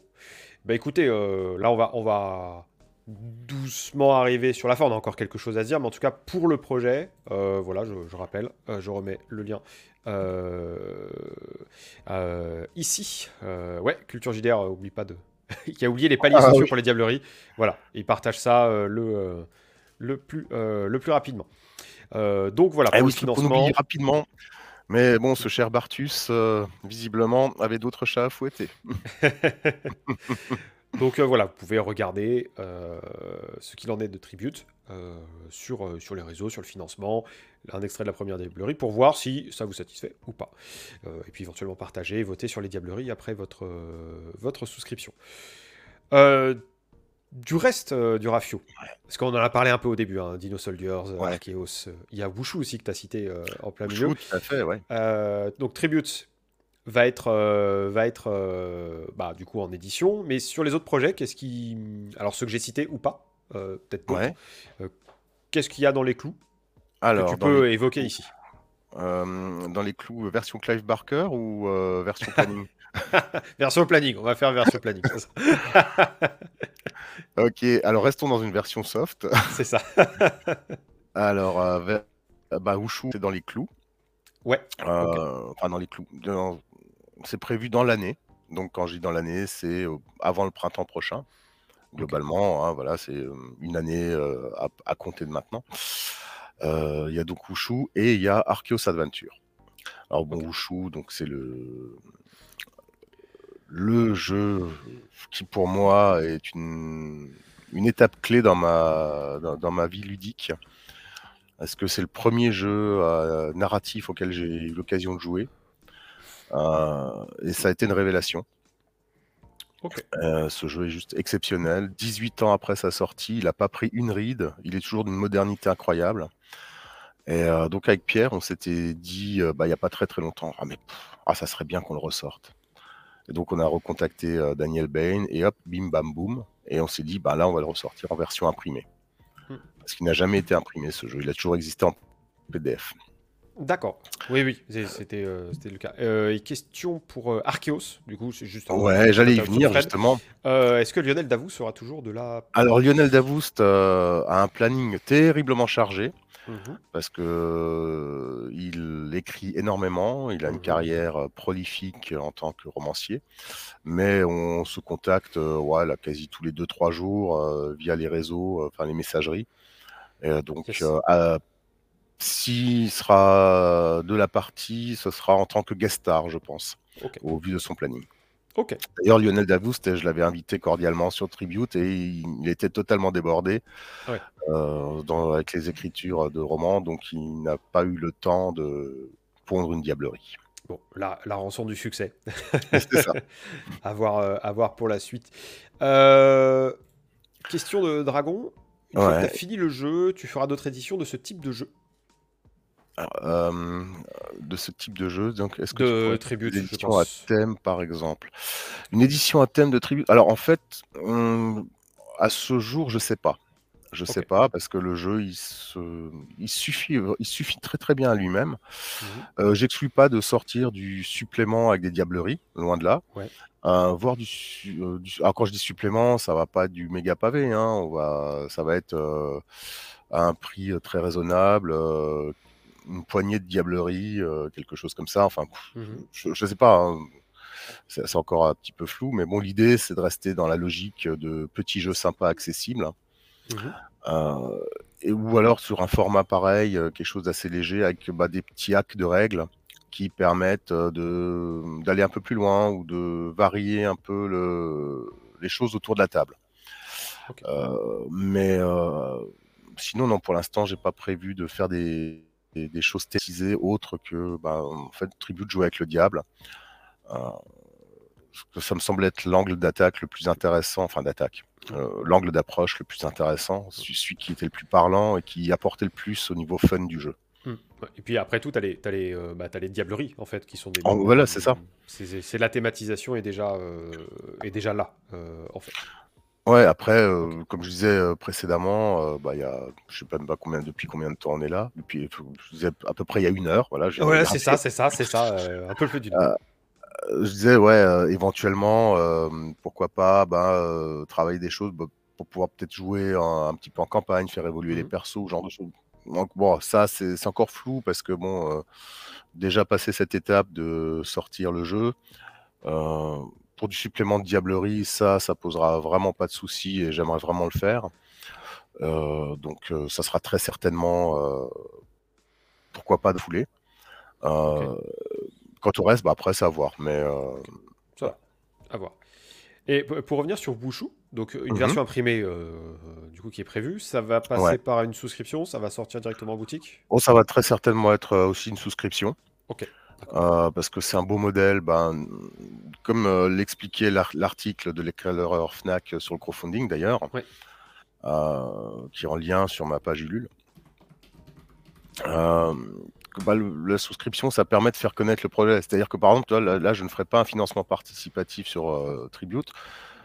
Bah écoutez, là on va, on va doucement arriver sur la fin. On a encore quelque chose à dire, mais en tout cas pour le projet, voilà, je, je rappelle, je remets le lien euh, euh, ici. Euh, ouais, Culture JDR, oublie pas de. qui a oublié les paliers Ah, sociaux oui. pour les diableries. Voilà, il partage ça euh, le, euh, le, plus, euh, le plus rapidement. Euh, donc voilà, Eh pour oui, le ce qu'on financement. oublie rapidement. Mais bon, ce cher Bartus, euh, visiblement, avait d'autres chats à fouetter. Donc euh, voilà, vous pouvez regarder euh, ce qu'il en est de Tribute euh, sur, euh, sur les réseaux, sur le financement, un extrait de la première diablerie pour voir si ça vous satisfait ou pas. Euh, et puis éventuellement partager, voter sur les diableries après votre, votre souscription. Du reste du Rafio, parce qu'on en a parlé un peu au début, hein, Dino Soldiers, Ouais. Il y a Wushu aussi que tu as cité en plein milieu. Chou, tout à fait, ouais. Donc Tribute va être, va être bah, du coup en édition, mais sur les autres projets, qu'est-ce qui, alors ceux que j'ai cités ou pas, euh, peut-être pas. Ouais. Qu'est-ce qu'il y a dans les clous que tu peux les, évoquer ici euh, dans les clous, euh, version Clive Barker ou euh, version planning Version planning, on va faire version planning. Ok, alors restons dans une version soft. C'est ça. Alors, euh, ver- euh, bah, Wushu, c'est dans les clous. Ouais. Euh, Enfin, dans les clous. Dans- C'est prévu dans l'année. Donc, quand je dis dans l'année, c'est euh, avant le printemps prochain. Globalement, hein, voilà, c'est euh, une année euh, à, à compter de maintenant. Euh, Il y a donc Wushu et il y a Arceus Adventure. Alors bon. Wushu, donc c'est le le jeu qui pour moi est une, une étape clé dans ma, dans, dans ma vie ludique. Parce que c'est le premier jeu euh, narratif auquel j'ai eu l'occasion de jouer? Euh, et ça a été une révélation. Euh, ce jeu est juste exceptionnel. 18 ans après sa sortie, il n'a pas pris une ride. Il est toujours d'une modernité incroyable. Et euh, donc avec Pierre, on s'était dit, euh, bah, il n'y a pas très très longtemps, ah mais pff, ah, ça serait bien qu'on le ressorte. Et donc on a recontacté Daniel Bain et hop, bim bam boum. Et on s'est dit, bah là on va le ressortir en version imprimée. Hmm. Parce qu'il n'a jamais été imprimé ce jeu, il a toujours existé en PDF. D'accord. Oui, oui, c'était euh, c'était le cas. Euh, et question pour euh, Arceus, du coup, c'est juste. Ouais, j'allais y venir justement. Euh, Est-ce que Lionel Davout sera toujours de la. Alors Lionel Davoust euh, a un planning terriblement chargé. Mhm. parce que euh, il écrit énormément, il a une Mhm. carrière prolifique en tant que romancier, mais on se contacte euh, ouais, là, quasi tous les 2-3 jours euh, via les réseaux, euh, enfin les messageries. Et, donc, Yes. euh, à- s'il sera de la partie, ce sera en tant que guest star, je pense, au vu de son planning. D'ailleurs, Lionel Davoust, je l'avais invité cordialement sur Tribute et il, était totalement débordé Ouais. euh, dans- avec les écritures de romans, donc il n'a pas eu le temps de pondre une diablerie. Bon, la, la rançon du succès. C'est ça. à, voir, euh, à voir pour la suite. Euh, question de Dragon. Une fois que Ouais. tu as fini le jeu, tu feras d'autres éditions de ce type de jeu. Euh, de ce type de jeu, donc est-ce que De tu Tribute, une édition à thème, par exemple? Une édition à thème de Tribute? Alors en fait, on- à ce jour, je sais pas. Je sais Ok. pas parce que le jeu, il, se... il suffit, il suffit très très bien à lui-même. Mhm. Euh, J'exclus pas de sortir du supplément avec des diableries, loin de là. Ouais. Euh, voir du, euh, du- Alors quand je dis supplément, ça va pas être du méga pavé, hein. On va, ça va être euh, à un prix très raisonnable, euh, une poignée de diablerie, quelque chose comme ça. Enfin, Mmh je, je sais pas. hein. C'est encore un petit peu flou, mais bon, l'idée, c'est de rester dans la logique de petits jeux sympas, accessibles. Mmh Euh, et, ou alors sur un format pareil, euh, quelque chose d'assez léger, avec bah, des petits hacks de règles qui permettent euh, d'aller un peu plus loin ou de varier un peu le, les choses autour de la table. Euh, mais euh, sinon, non, pour l'instant, j'ai pas prévu de faire des, des, des choses thématisées autres que, bah, en fait, Tribute de jouer avec le diable. Euh, ça me semble être l'angle d'attaque le plus intéressant, enfin d'attaque, euh, l'angle d'approche le plus intéressant, celui qui était le plus parlant et qui apportait le plus au niveau fun du jeu. Ouais. Et puis après tout, tu as, les, t'as les, euh, bah, les diableries, en fait, qui sont des... Mots, voilà, euh, c'est ça. C'est, c'est la thématisation est déjà, euh, est déjà là, euh, en fait. Ouais, après, euh, comme je disais euh, précédemment, euh, bah, il y a, je sais pas même pas combien, depuis combien de temps on est là? Depuis, je disais à peu près il y a une heure. Voilà, Ouais, c'est ça, c'est ça, c'est ça. un peu plus d'une Euh, je disais, ouais, éventuellement, pourquoi pas bah, travailler des choses bah, pour pouvoir peut-être jouer un, un petit peu en campagne, faire évoluer les Mhm. persos, genre de choses. Donc, bon, ça, c'est encore flou parce que, bon, déjà passé cette étape de sortir le jeu, euh, pour du supplément de diablerie, ça, ça posera vraiment pas de souci et j'aimerais vraiment le faire. Euh, donc, euh, ça sera très certainement, euh, pourquoi pas de fouler. Euh, Quant au reste, bah, après, c'est à voir. Mais Ça va, à voir. Et pour revenir sur Bouchou, donc une Mhm. version imprimée du coup qui est prévue, ça va passer Ouais. par une souscription, ça va sortir directement en boutique? Bon, ça va très certainement être aussi une souscription. Ok. Euh, parce que c'est un beau modèle, ben, comme euh, l'expliquait l'ar- l'article de l'éclaireur Fnac sur le crowdfunding d'ailleurs, Ouais. euh, qui est en lien sur ma page Ulule. Euh, bah, le- la souscription, ça permet de faire connaître le projet. C'est-à-dire que par exemple, là, là, je ne ferai pas un financement participatif sur euh, Tribute.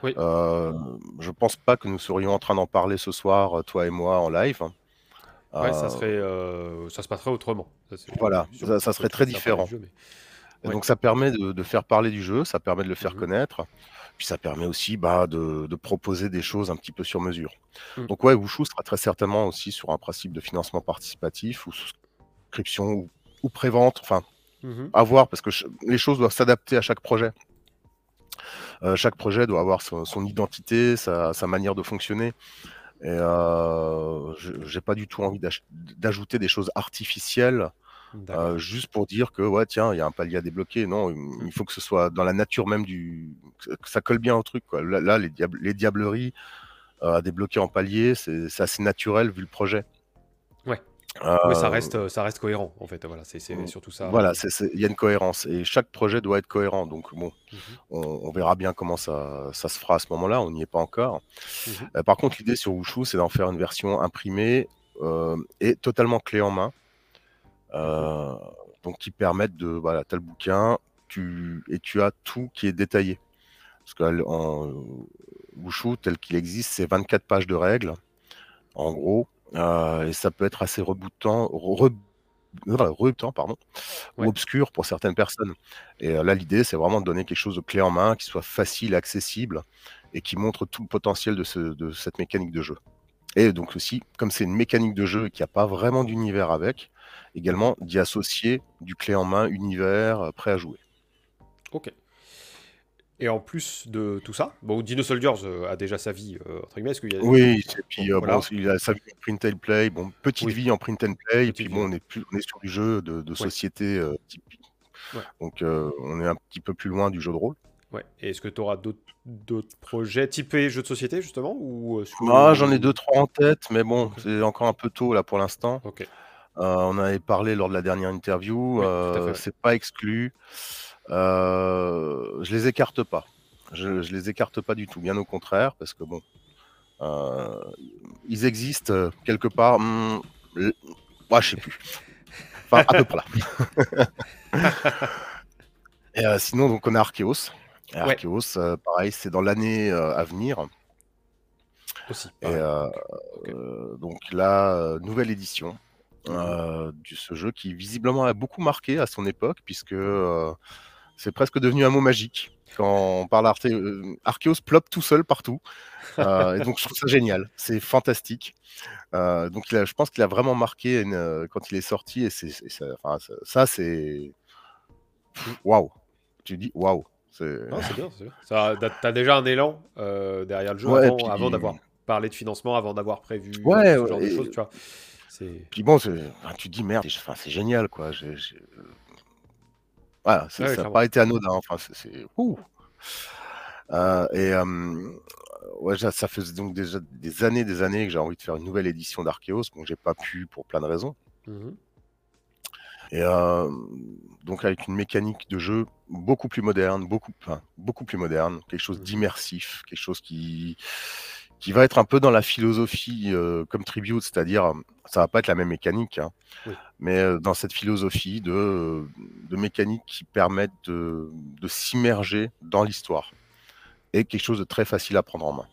Oui. Euh, je pense pas que nous serions en train d'en parler ce soir, euh, toi et moi, en live. Ouais, ça Euh, serait, euh, ça se passerait autrement. Ça, Voilà, ça- serait très différent. du jeu, mais- Et Ouais. Donc ça permet de, de faire parler du jeu, ça permet de le faire Mhm. connaître, puis ça permet aussi bah, de, de proposer des choses un petit peu sur mesure. Mhm. Donc ouais, Wushu sera très certainement aussi sur un principe de financement participatif ou souscription ou, ou prévente, enfin Mhm. à voir parce que les choses doivent s'adapter à chaque projet. Euh, chaque projet doit avoir son, son identité, sa, sa manière de fonctionner. Et euh, je- j'ai pas du tout envie d'ajouter des choses artificielles euh, juste pour dire que ouais tiens il y a un palier à débloquer. Non il faut que ce soit dans la nature même du que ça colle bien au truc quoi. Là, là, les, diable- les diableries euh, à débloquer en palier c'est assez naturel vu le projet. Euh, Ouais, ça reste, ça reste cohérent en fait. Voilà, c'est c'est surtout ça. voilà il y a une cohérence et chaque projet doit être cohérent donc bon Mhm. on, on verra bien comment ça, ça se fera à ce moment-là on n'y est pas encore Mhm. Euh, par contre l'idée sur Wushu c'est d'en faire une version imprimée euh, et totalement clé en main euh, donc qui permettent de voilà tu as le bouquin tu et tu as tout qui est détaillé parce que en Wushu tel qu'il existe c'est 24 pages de règles en gros euh, et ça peut être assez reboutant re- re- rebutant pardon Ouais. ou obscur pour certaines personnes et euh, là l'idée c'est vraiment de donner quelque chose de clé en main qui soit facile accessible et qui montre tout le potentiel de, ce- de cette mécanique de jeu et donc aussi comme c'est une mécanique de jeu et qu'il n'y a pas vraiment d'univers avec également d'y associer du clé en main univers euh, prêt à jouer. Ok. Et en plus de tout ça, bon, Dino Soldiers euh, a déjà sa vie euh, entre guillemets. Est-ce qu'il y a Oui, et puis euh, Voilà. bon, il a sa vie en print and play, bon, petite Oui. vie en print and play, et puis vie, bon, on est, plus, on est sur du jeu de, de société typique. Ouais. Donc on est un petit peu plus loin du jeu de rôle. Ouais. Et est-ce que tu auras d'autres projets typés jeux de société justement ou est-ce que- Ah, j'en ai deux, trois en tête, mais bon, c'est encore un peu tôt là pour l'instant. Ok. Euh, on en avait parlé lors de la dernière interview, Oui, c'est pas exclu. Euh, je les écarte pas. Je, je les écarte pas du tout, bien au contraire, parce que bon, euh, ils existent euh, quelque part. hmm, l- ouais, je sais plus. Enfin, à peu près là. Et, euh, sinon, donc on a Arceus. Et Ouais. Pareil, c'est dans l'année à venir. Aussi. Et donc là, euh, nouvelle édition Mhm. euh, de ce jeu qui visiblement a beaucoup marqué à son époque, puisque euh, c'est presque devenu un mot magique. quand on parle Arte, euh, plop tout seul partout. Euh, et donc je trouve ça génial, c'est fantastique. Euh, donc il a, je pense qu'il a vraiment marqué une- quand il est sorti et c'est ça, enfin, ça, ça, c'est waouh. Tu dis waouh. C'est Non, c'est bien, c'est bien. Ça, t'as- déjà un élan euh, derrière le jeu Ouais, avant, puis- avant d'avoir parlé de financement, avant d'avoir prévu Ouais, ce genre de choses, tu vois. C'est... Puis bon, c'est- enfin, tu te dis merde, c'est enfin, c'est génial quoi. Voilà, ça n'a pas été anodin. Enfin, c'est-. Euh, et euh, ouais, ça fait donc déjà des années, des années que j'ai envie de faire une nouvelle édition d'Arceus. Bon, j'ai pas pu pour plein de raisons. Mhm. Et euh, donc avec une mécanique de jeu beaucoup plus moderne, beaucoup, enfin, beaucoup plus moderne, quelque chose Mhm. d'immersif, quelque chose qui qui va être un peu dans la philosophie euh, comme Tribute, c'est-à-dire ça va pas être la même mécanique, hein, Oui. mais euh, dans cette philosophie de, de mécaniques qui permettent de, de s'immerger dans l'histoire et quelque chose de très facile à prendre en main.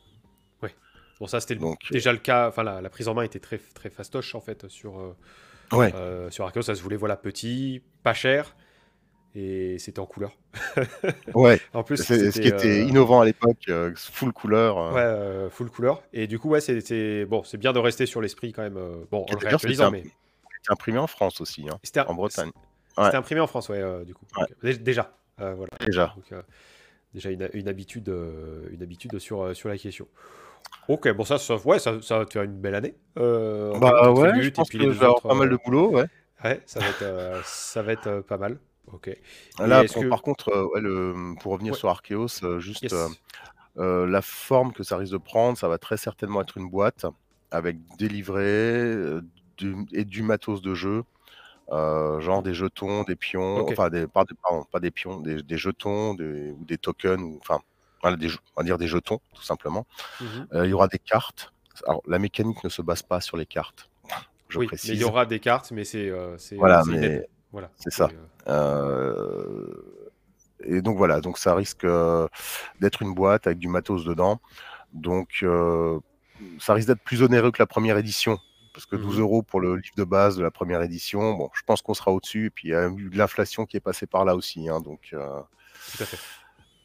Bon, ça, c'était déjà le cas. Enfin, la, la prise en main était très, très fastoche, en fait, sur, euh, ouais, euh, sur Arceus. Ça se voulait, voilà, petit, pas cher, et c'était en couleur. ouais. En plus, C'est ce qui c'était, était euh, innovant à l'époque, euh, full couleur. euh, Ouais, euh, full couleur. Et du coup, ouais, c'est c'est- bon, c'est bien de rester sur l'esprit quand même. euh, bon, en le D'ailleurs, c'était réactualisant, un- mais C'est imprimé en France aussi, hein, c'était en Bretagne. C'était Ouais. imprimé en France, ouais, euh, du coup. Ouais. Donc, dé- déjà, voilà. Déjà. Donc, déjà une, une habitude, une habitude sur, sur la question. Ok, bon, ça, ça, ouais, ça, ça va te faire une belle année. Bah ouais, je pense que je vais avoir pas mal de boulot, ouais. Ouais, ça va être, ça va être pas mal. Ok. Là, que- par contre, euh, ouais, le, pour revenir Ouais. sur Arceus, euh, juste Yes. euh, la forme que ça risque de prendre, ça va très certainement être une boîte avec des livrets du- et du matos de jeu, genre des jetons, des pions, enfin, des, pas, des- pardon, pas des pions, des, des jetons des- ou des tokens, ou, enfin, des, on va dire des jetons, tout simplement. Euh, il y aura des cartes. Alors, la mécanique ne se base pas sur les cartes, je oui, mais précise. il y aura des cartes, mais c'est Voilà, mais. Voilà. c'est ça. euh, Euh, et donc voilà, donc ça risque euh, d'être une boîte avec du matos dedans. Donc ça risque d'être plus onéreux que la première édition. Parce que 12 Mhm. euros pour le livre de base de la première édition, bon, je pense qu'on sera au-dessus. Et puis il y a eu de l'inflation qui est passée par là aussi. hein, donc euh, tout à fait.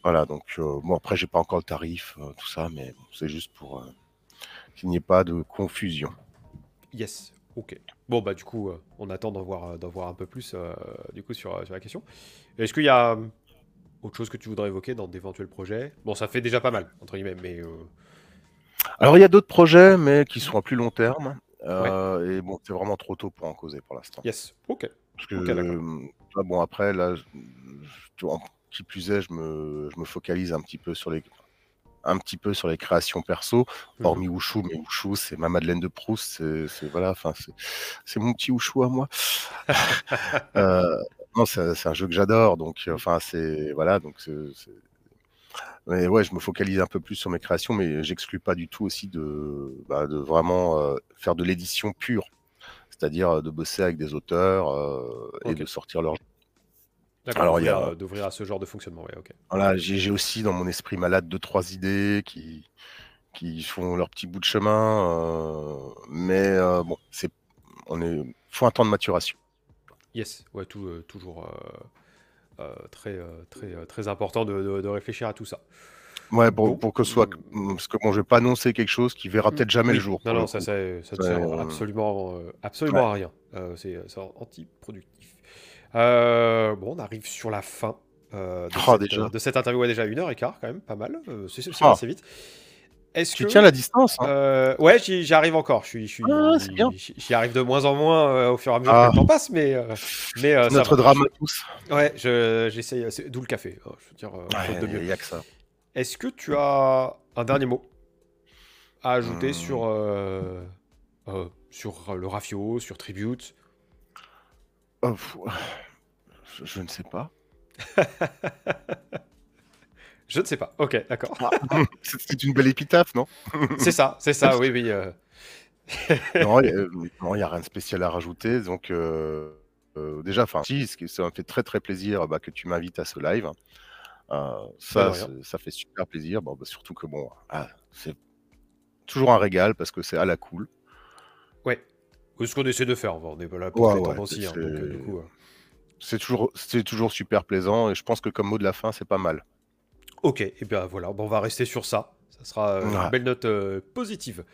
voilà, donc euh, bon, après, j'ai pas encore le tarif, euh, tout ça, mais bon, c'est juste pour qu'il n'y ait pas de confusion. Yes, ok. Bon, bah, du coup, euh, on attend d'en voir, euh, d'en voir un peu plus euh, du coup, sur, sur la question. Est-ce qu'il y a autre chose que tu voudrais évoquer dans d'éventuels projets? Bon, ça fait déjà pas mal, entre guillemets, mais. euh, Alors il y a d'autres projets, mais qui sont à plus long terme. Et bon, c'est vraiment trop tôt pour en causer pour l'instant. Yes, ok. Parce que, ah bon, après, là, je- qui plus est, je me, je me focalise un petit peu sur les, un petit peu sur les créations perso, Mhm. hormis Wushu, mais Wushu, c'est ma Madeleine de Proust, c'est, voilà, enfin, c'est, mon petit Wushu à moi. Euh, non, c'est, un jeu que j'adore, donc, euh, enfin, c'est, voilà, donc, c'est, c'est- mais ouais, je me focalise un peu plus sur mes créations, mais j'exclus pas du tout aussi de, bah, de vraiment euh, faire de l'édition pure, c'est-à-dire de bosser avec des auteurs euh, et de sortir leurs D'accord, Alors, il y a- d'ouvrir, euh, d'ouvrir à ce genre de fonctionnement, ouais. Voilà, j'ai aussi dans mon esprit malade deux trois idées qui qui font leur petit bout de chemin, euh, mais euh, bon, c'est on est faut un temps de maturation. Yes, ouais, tout, euh, toujours très, très, très important de, de- de réfléchir à tout ça. Ouais, pour, Bon. pour que ce soit parce que bon, je vais pas annoncer quelque chose qui verra peut-être jamais Oui, le jour. Non, non, le ça, ça, ça ne sert absolument, absolument à rien. C'est anti-productif. Euh, bon, on arrive sur la fin euh, de, Oh, cette, déjà. de cette interview. Ouais, déjà une heure et quart, quand même, pas mal. Euh, c'est Ah. assez vite. Est-ce Tu que... tiens la distance. hein. Euh, ouais, j'y arrive encore. Je suis, Ah, c'est bien. j'y arrive de moins en moins euh, au fur et à mesure Ah. que le temps passe, mais, euh, mais euh, notre drame à tous. Ouais, je- j'essaye. D'où le café. euh, Je veux dire, euh, mieux. Il y a que ça. Est-ce que tu as un dernier mot à ajouter Hmm. sur, euh, euh, sur le Rafio, sur Tribute? Oh, je, je ne sais pas. Je ne sais pas. Ok, d'accord. C'est c'est une belle épitaphe, non? C'est ça, c'est ça, oui, oui. euh, Non, il n'y a rien de spécial à rajouter. Donc, euh, euh, déjà, enfin, si, ce qui- ça me fait très très plaisir bah, que tu m'invites à ce live. Euh, ça, c'est- ça fait super plaisir. Bon, bah, surtout que bon, ah, c'est toujours un régal parce que c'est à la cool. Ouais. C'est ce qu'on essaie de faire. On n'est pas là pour Ouais, ouais, aussi. hein, donc, euh, du coup, euh, C'est toujours, c'est toujours super plaisant et je pense que comme mot de la fin, c'est pas mal. Ok, et bien voilà, bon, on va rester sur ça. Ça sera une belle note positive.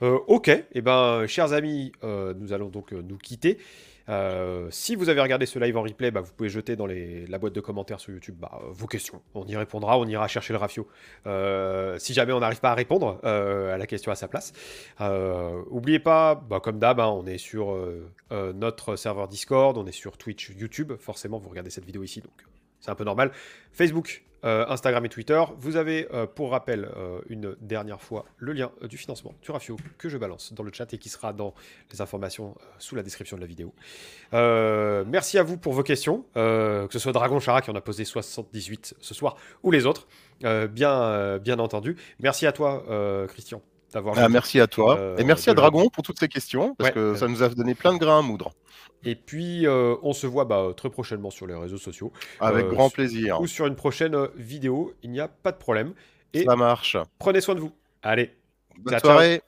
ok, et ben, chers amis, nous allons donc nous quitter. Euh, si vous avez regardé ce live en replay, bah, vous pouvez jeter dans la boîte de commentaires sur YouTube bah, vos questions. On y répondra, on ira chercher le rafio. Euh, si jamais on n'arrive pas à répondre euh, à la question à sa place. N'oubliez pas, bah, comme d'hab, hein, on est sur notre serveur Discord, on est sur Twitch, YouTube. Forcément, vous regardez cette vidéo ici, donc c'est un peu normal. Facebook, euh, Instagram et Twitter. Vous avez, euh, pour rappel, euh, une dernière fois, le lien du financement du Rafio que je balance dans le chat et qui sera dans les informations sous la description de la vidéo. merci à vous pour vos questions, que ce soit Dragon Chara qui en a posé 78 ce soir ou les autres, bien, bien entendu. Merci à toi, Christian. Ah, merci à toi. et merci à Dragon pour toutes ces questions, parce que ça nous a donné plein de grains à moudre. Et puis, euh, on se voit bah, très prochainement sur les réseaux sociaux. Avec euh, grand plaisir. Ou sur une prochaine euh, vidéo. Il n'y a pas de problème. Et Ça marche. Prenez soin de vous. Allez. Bonne soirée.